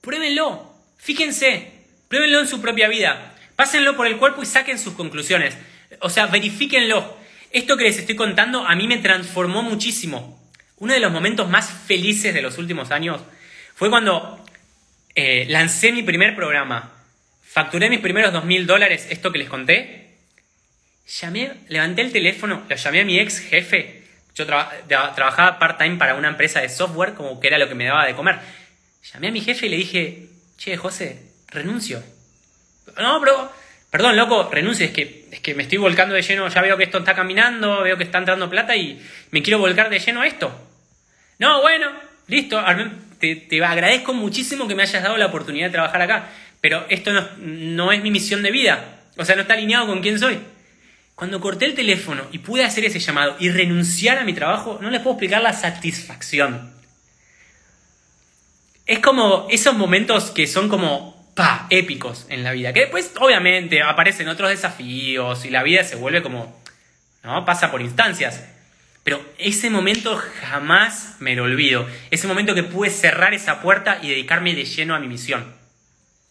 Pruébenlo, fíjense, Pruébenlo en su propia vida. Pásenlo por el cuerpo y saquen sus conclusiones. O sea, verifíquenlo. Esto que les estoy contando a mí me transformó muchísimo. Uno de los momentos más felices de los últimos años fue cuando eh, lancé mi primer programa. Facturé mis primeros dos mil dólares, esto que les conté. Llamé, levanté el teléfono, lo llamé a mi ex jefe. Yo trabajaba part-time para una empresa de software, como que era lo que me daba de comer. Llamé a mi jefe y le dije, che, José, renuncio. No, pero, perdón, loco, renuncio, es que, es que me estoy volcando de lleno, ya veo que esto está caminando, veo que está entrando plata y me quiero volcar de lleno a esto. No, bueno, listo, te, agradezco muchísimo que me hayas dado la oportunidad de trabajar acá, pero esto no, no es mi misión de vida, o sea, no está alineado con quién soy. Cuando corté el teléfono y pude hacer ese llamado y renunciar a mi trabajo, no les puedo explicar la satisfacción. Es como esos momentos que son como pa, épicos en la vida. Que después, obviamente, aparecen otros desafíos y la vida se vuelve como, ¿no? Pasa por instancias. Pero ese momento jamás me lo olvido. Ese momento que pude cerrar esa puerta y dedicarme de lleno a mi misión.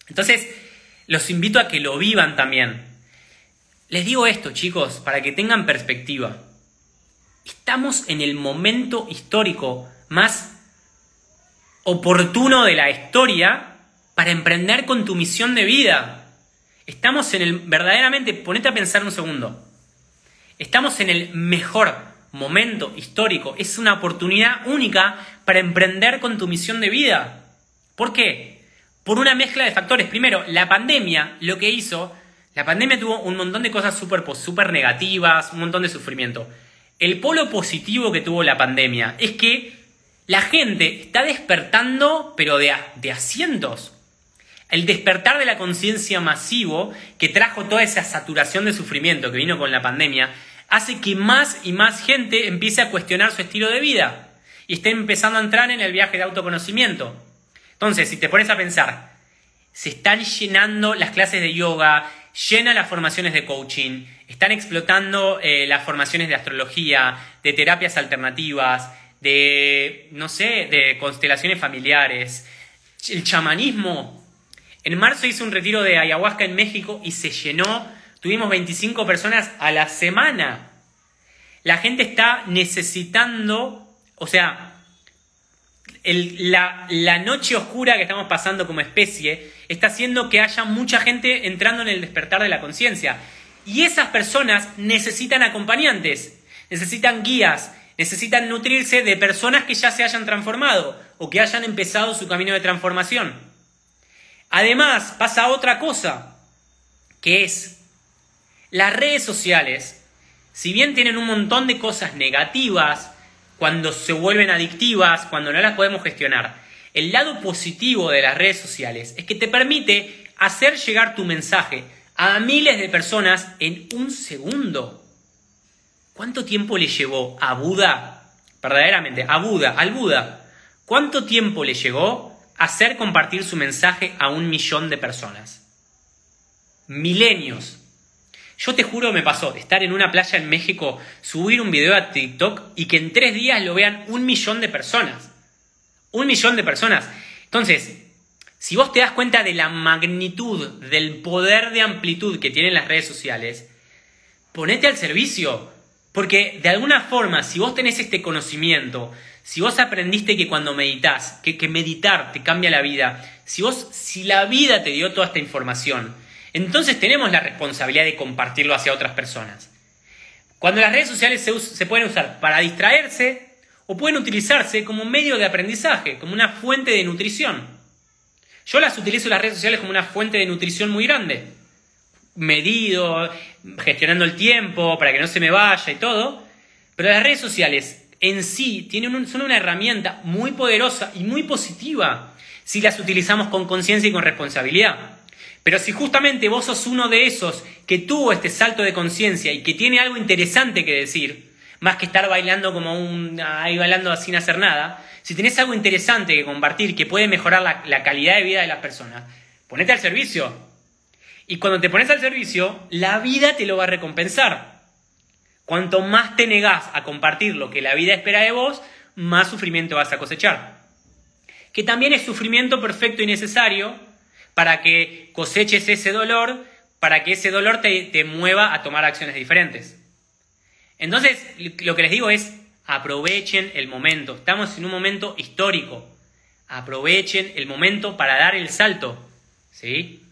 Entonces, los invito a que lo vivan también. Les digo esto, chicos, para que tengan perspectiva. Estamos en el momento histórico más oportuno de la historia para emprender con tu misión de vida. Estamos en el, verdaderamente, ponete a pensar un segundo. Estamos en el mejor momento histórico. Es una oportunidad única para emprender con tu misión de vida. ¿Por qué? Por una mezcla de factores. Primero, la pandemia lo que hizo, la pandemia tuvo un montón de cosas súper super negativas, un montón de sufrimiento. El polo positivo que tuvo la pandemia es que la gente está despertando, pero de, de asientos el despertar de la conciencia masivo que trajo toda esa saturación de sufrimiento que vino con la pandemia, hace que más y más gente empiece a cuestionar su estilo de vida y esté empezando a entrar en el viaje de autoconocimiento. Entonces, si te pones a pensar, se están llenando las clases de yoga, llenan las formaciones de coaching, están explotando eh, las formaciones de astrología, de terapias alternativas, de, no sé, de constelaciones familiares. El chamanismo en marzo hice un retiro de ayahuasca en México y se llenó. Tuvimos 25 personas a la semana. La gente está necesitando, o sea, la, la, noche oscura que estamos pasando como especie está haciendo que haya mucha gente entrando en el despertar de la conciencia. Y esas personas necesitan acompañantes, necesitan guías, necesitan nutrirse de personas que ya se hayan transformado o que hayan empezado su camino de transformación. Además, pasa otra cosa, que es las redes sociales, si bien tienen un montón de cosas negativas, cuando se vuelven adictivas, cuando no las podemos gestionar, el lado positivo de las redes sociales es que te permite hacer llegar tu mensaje a miles de personas en un segundo. ¿Cuánto tiempo le llevó a Buda? Verdaderamente, a Buda, al Buda. ¿Cuánto tiempo le llegó hacer compartir su mensaje a un millón de personas. Milenios. Yo te juro me pasó estar en una playa en México, subir un video a TikTok y que en tres días lo vean un millón de personas. Un millón de personas. Entonces, si vos te das cuenta de la magnitud, del poder de amplitud que tienen las redes sociales, ponete al servicio. Porque de alguna forma, si vos tenés este conocimiento, si vos aprendiste que cuando meditas, que, que meditar te cambia la vida, si vos, si la vida te dio toda esta información, entonces tenemos la responsabilidad de compartirlo hacia otras personas. Cuando las redes sociales se, se pueden usar para distraerse o pueden utilizarse como medio de aprendizaje, como una fuente de nutrición. Yo las utilizo las redes sociales como una fuente de nutrición muy grande. Medido, gestionando el tiempo para que no se me vaya y todo. Pero las redes sociales en sí son una herramienta muy poderosa y muy positiva si las utilizamos con conciencia y con responsabilidad. Pero si justamente vos sos uno de esos que tuvo este salto de conciencia y que tiene algo interesante que decir, más que estar bailando como un ahí bailando sin hacer nada, si tenés algo interesante que compartir que puede mejorar la, calidad de vida de las personas, ponete al servicio. Y cuando te pones al servicio, la vida te lo va a recompensar. Cuanto más te negás a compartir lo que la vida espera de vos, más sufrimiento vas a cosechar. Que también es sufrimiento perfecto y necesario para que coseches ese dolor, para que ese dolor te, te mueva a tomar acciones diferentes. Entonces, lo que les digo es, Aprovechen el momento. Estamos en un momento histórico. Aprovechen el momento para dar el salto. ¿Sí?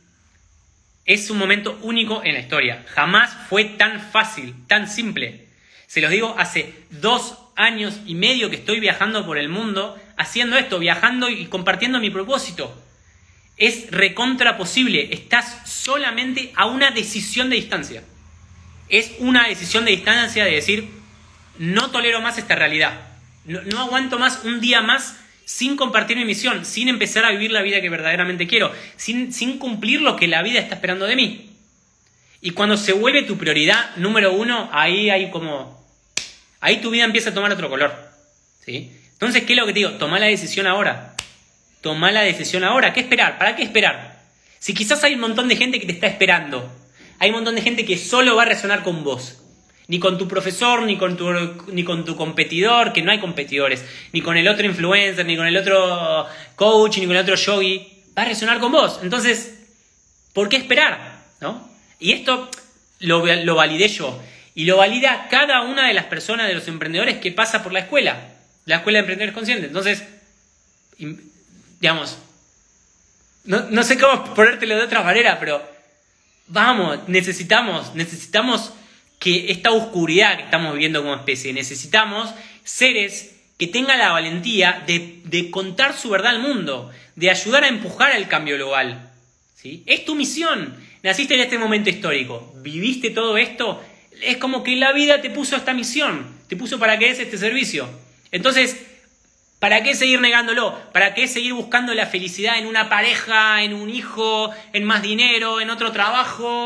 Es un momento único en la historia. Jamás fue tan fácil, tan simple. Se los digo, hace dos años y medio que estoy viajando por el mundo haciendo esto, viajando y compartiendo mi propósito. Es recontra posible. Estás solamente a una decisión de distancia. Es una decisión de distancia de decir, no tolero más esta realidad. No, aguanto más un día más sin compartir mi misión, sin empezar a vivir la vida que verdaderamente quiero, sin, sin cumplir lo que la vida está esperando de mí. Y cuando se vuelve tu prioridad número uno, ahí hay como... Ahí tu vida empieza a tomar otro color. ¿sí? Entonces, ¿qué es lo que te digo? Toma la decisión ahora. Toma la decisión ahora. ¿Qué esperar? ¿Para qué esperar? Si quizás hay un montón de gente que te está esperando. Hay un montón de gente que solo va a resonar con vos ni con tu profesor, ni con tu, ni con tu competidor, que no hay competidores, ni con el otro influencer, ni con el otro coach, ni con el otro yogi, va a resonar con vos. Entonces, ¿por qué esperar? ¿No? Y esto lo, lo validé yo. Y lo valida cada una de las personas, de los emprendedores que pasa por la escuela, la escuela de emprendedores conscientes. Entonces, digamos, no, no sé cómo ponértelo de otra manera, pero vamos, necesitamos, necesitamos que esta oscuridad que estamos viviendo como especie, necesitamos seres que tengan la valentía de, contar su verdad al mundo, de ayudar a empujar al cambio global. ¿sí? Es tu misión. Naciste en este momento histórico, viviste todo esto, es como que la vida te puso esta misión, te puso para que des este servicio. Entonces, ¿para qué seguir negándolo? ¿Para qué seguir buscando la felicidad en una pareja, en un hijo, en más dinero, en otro trabajo,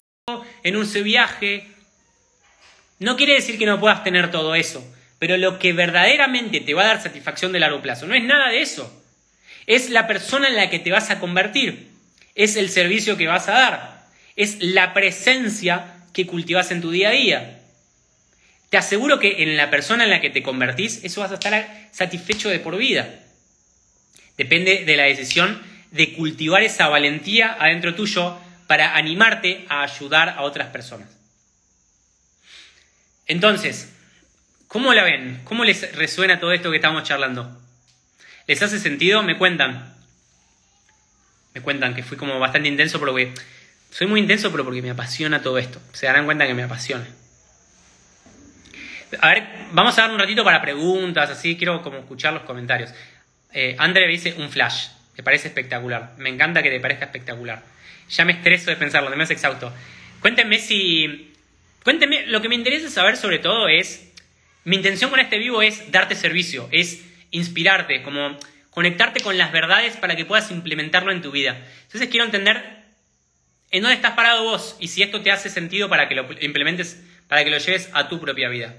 en un viaje? No quiere decir que no puedas tener todo eso, pero lo que verdaderamente te va a dar satisfacción de largo plazo no es nada de eso. Es la persona en la que te vas a convertir, es el servicio que vas a dar, es la presencia que cultivas en tu día a día. Te aseguro que en la persona en la que te convertís, eso vas a estar satisfecho de por vida. Depende de la decisión de cultivar esa valentía adentro tuyo para animarte a ayudar a otras personas. Entonces, ¿cómo la ven? ¿Cómo les resuena todo esto que estamos charlando? ¿Les hace sentido? Me cuentan. Me cuentan que fui como bastante intenso porque soy muy intenso, pero porque me apasiona todo esto. Se darán cuenta que me apasiona. A ver, vamos a dar un ratito para preguntas, así quiero como escuchar los comentarios. Eh, André dice un flash, me parece espectacular. Me encanta que te parezca espectacular. Ya me estreso de pensarlo, me exhausto. Cuéntenme si Cuénteme, lo que me interesa saber sobre todo es, mi intención con este vivo es darte servicio, es inspirarte, como conectarte con las verdades para que puedas implementarlo en tu vida. Entonces quiero entender en dónde estás parado vos y si esto te hace sentido para que lo implementes, para que lo lleves a tu propia vida.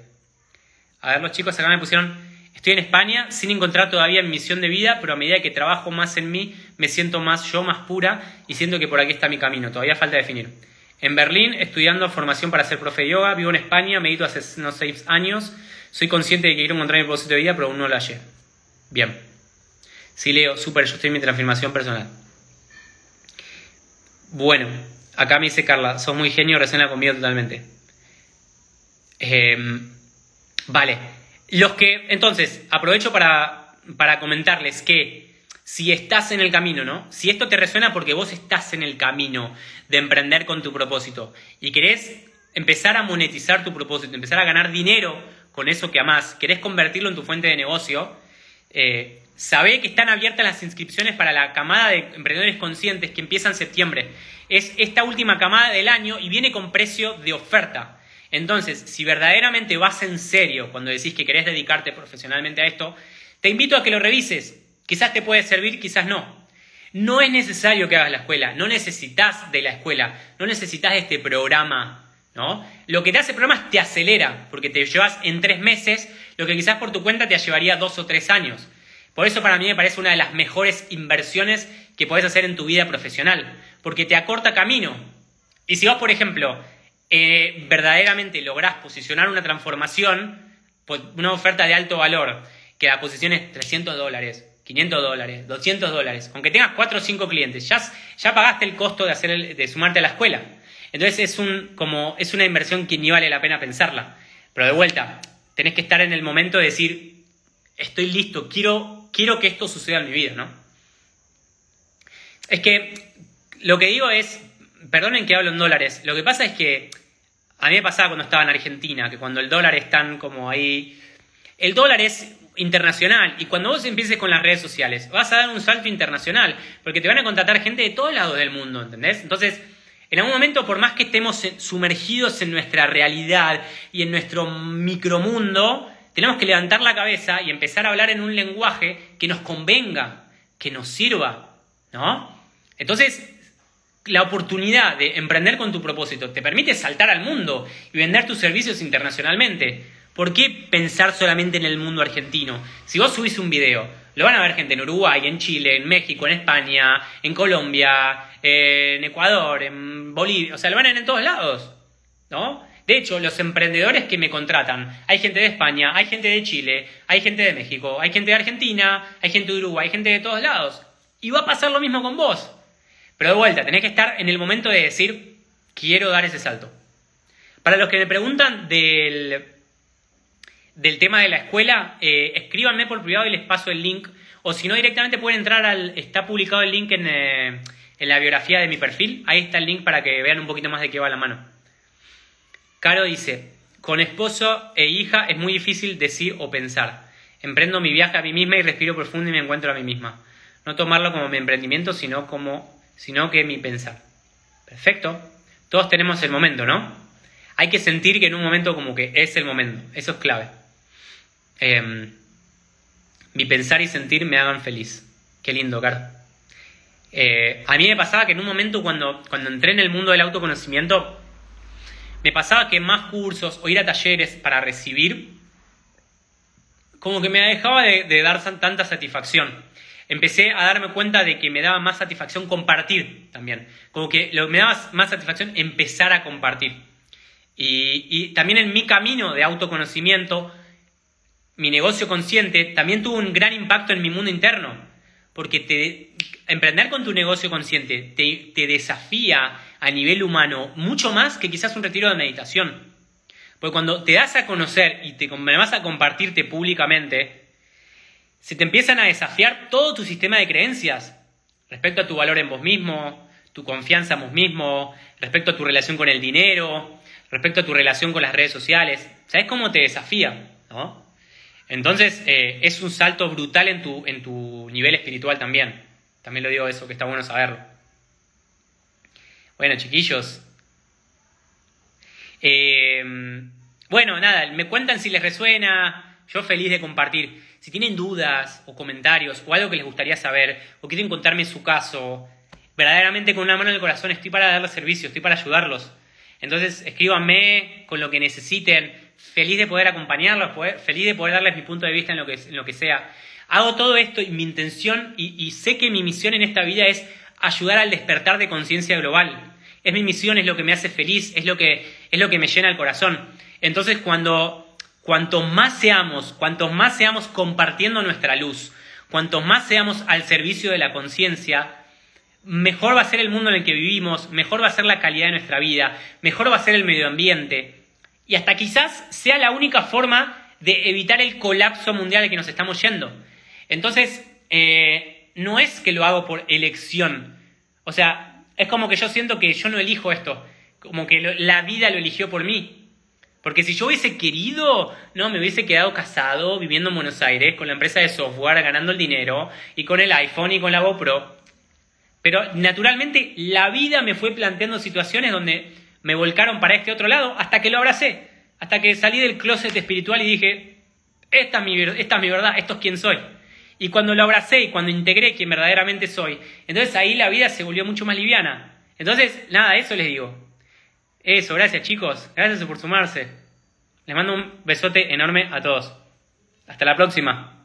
A ver, los chicos acá me pusieron, estoy en España sin encontrar todavía mi misión de vida, pero a medida que trabajo más en mí, me siento más yo, más pura y siento que por aquí está mi camino. Todavía falta definir. En Berlín, estudiando formación para ser profe de yoga, vivo en España, medito hace unos seis años, soy consciente de que quiero encontrar mi propósito de vida, pero aún no lo hallé. Bien. Sí, Leo, súper, yo estoy en mi transformación personal. Bueno, acá me dice Carla, sos muy genio, resuena conmigo totalmente. Em, vale, los que, entonces, aprovecho para, para comentarles que si estás en el camino, ¿no? Si esto te resuena porque vos estás en el camino de emprender con tu propósito y querés empezar a monetizar tu propósito, empezar a ganar dinero con eso que amás, querés convertirlo en tu fuente de negocio, eh, que están abiertas las inscripciones para la camada de emprendedores conscientes que empieza en septiembre. Es esta última camada del año y viene con precio de oferta. Entonces, si verdaderamente vas en serio cuando decís que querés dedicarte profesionalmente a esto, te invito a que lo revises. Quizás te puede servir, quizás no. No es necesario que hagas la escuela, no necesitas de la escuela, no necesitas de este programa, ¿no? Lo que te hace el programa es te acelera, porque te llevas en tres meses lo que quizás por tu cuenta te llevaría dos o tres años. Por eso para mí me parece una de las mejores inversiones que podés hacer en tu vida profesional, porque te acorta camino. Y si vos, por ejemplo, eh, verdaderamente lográs posicionar una transformación, pues, una oferta de alto valor, que la posición es 300 dólares, 500 dólares, 200 dólares, aunque tengas 4 o 5 clientes, ya, ya pagaste el costo de, hacer de sumarte a la escuela. Entonces es, un, como, es una inversión que ni vale la pena pensarla. Pero de vuelta, tenés que estar en el momento de decir, estoy listo, quiero quiero que esto suceda en mi vida, ¿no? Es que lo que digo es, perdonen que hablo en dólares, lo que pasa es que a mí me pasaba cuando estaba en Argentina, que cuando el dólar es tan como ahí, el dólar es internacional y cuando vos empieces con las redes sociales vas a dar un salto internacional porque te van a contratar gente de todos lados del mundo, ¿entendés? Entonces, en algún momento, por más que estemos sumergidos en nuestra realidad y en nuestro micromundo, tenemos que levantar la cabeza y empezar a hablar en un lenguaje que nos convenga, que nos sirva, ¿no? Entonces, la oportunidad de emprender con tu propósito te permite saltar al mundo y vender tus servicios internacionalmente. ¿Por qué pensar solamente en el mundo argentino? Si vos subís un video, lo van a ver gente en Uruguay, en Chile, en México, en España, en Colombia, en Ecuador, en Bolivia, o sea, lo van a ver en todos lados, ¿no? De hecho, los emprendedores que me contratan, hay gente de España, hay gente de Chile, hay gente de México, hay gente de Argentina, hay gente de Uruguay, hay gente de todos lados. Y va a pasar lo mismo con vos. Pero de vuelta, tenés que estar en el momento de decir, quiero dar ese salto. Para los que me preguntan del, del tema de la escuela, eh, escríbanme por privado y les paso el link. O si no, directamente pueden entrar al... Está publicado el link en, eh, en la biografía de mi perfil. Ahí está el link para que vean un poquito más de qué va la mano. Caro dice, con esposo e hija es muy difícil decir o pensar. Emprendo mi viaje a mí misma y respiro profundo y me encuentro a mí misma. No tomarlo como mi emprendimiento, sino como sino que mi pensar. Perfecto. Todos tenemos el momento, ¿no? Hay que sentir que en un momento como que es el momento. Eso es clave. Em, mi pensar y sentir me hagan feliz. Qué lindo, Caro. Eh, a mí me pasaba que en un momento cuando, cuando entré en el mundo del autoconocimiento, me pasaba que más cursos o ir a talleres para recibir, como que me dejaba de, dar tanta satisfacción. Empecé a darme cuenta de que me daba más satisfacción compartir también. Como que lo, me daba más satisfacción empezar a compartir. Y también en mi camino de autoconocimiento, mi negocio consciente también tuvo un gran impacto en mi mundo interno. Porque te, emprender con tu negocio consciente te, te desafía a nivel humano mucho más que quizás un retiro de meditación. Porque cuando te das a conocer y te vas a compartirte públicamente, se te empiezan a desafiar todo tu sistema de creencias respecto a tu valor en vos mismo, tu confianza en vos mismo, respecto a tu relación con el dinero, respecto a tu relación con las redes sociales. ¿Sabes cómo te desafía? ¿no? Entonces eh, es un salto brutal en tu, en tu nivel espiritual también. También lo digo eso, que está bueno saberlo. Bueno, chiquillos. Eh, bueno, nada, me cuentan si les resuena. Yo feliz de compartir. Si tienen dudas o comentarios o algo que les gustaría saber o quieren contarme su caso, verdaderamente con una mano en el corazón estoy para darles servicio, estoy para ayudarlos. Entonces escríbanme con lo que necesiten. Feliz de poder acompañarlos, feliz de poder darles mi punto de vista en lo que, en lo que sea. Hago todo esto y mi intención y sé que mi misión en esta vida es ayudar al despertar de conciencia global. Es mi misión, es lo que me hace feliz, es lo que, es lo que me llena el corazón. Entonces, cuando cuanto más seamos, cuanto más seamos compartiendo nuestra luz, cuantos más seamos al servicio de la conciencia, mejor va a ser el mundo en el que vivimos, mejor va a ser la calidad de nuestra vida, mejor va a ser el medio ambiente. Y hasta quizás sea la única forma de evitar el colapso mundial al que nos estamos yendo. Entonces, eh, no es que lo hago por elección. O sea, es como que yo siento que yo no elijo esto, como que la vida lo eligió por mí. Porque si yo hubiese querido, no, me hubiese quedado casado, viviendo en Buenos Aires, con la empresa de software, ganando el dinero, y con el iPhone y con la GoPro. Pero naturalmente la vida me fue planteando situaciones donde me volcaron para este otro lado hasta que lo abracé. Hasta que salí del closet espiritual y dije, esta es mi, esta es mi verdad, esto es quien soy. Y cuando lo abracé y cuando integré quien verdaderamente soy, entonces ahí la vida se volvió mucho más liviana. Entonces, nada, eso les digo. Eso, gracias chicos, gracias por sumarse. Les mando un besote enorme a todos. Hasta la próxima.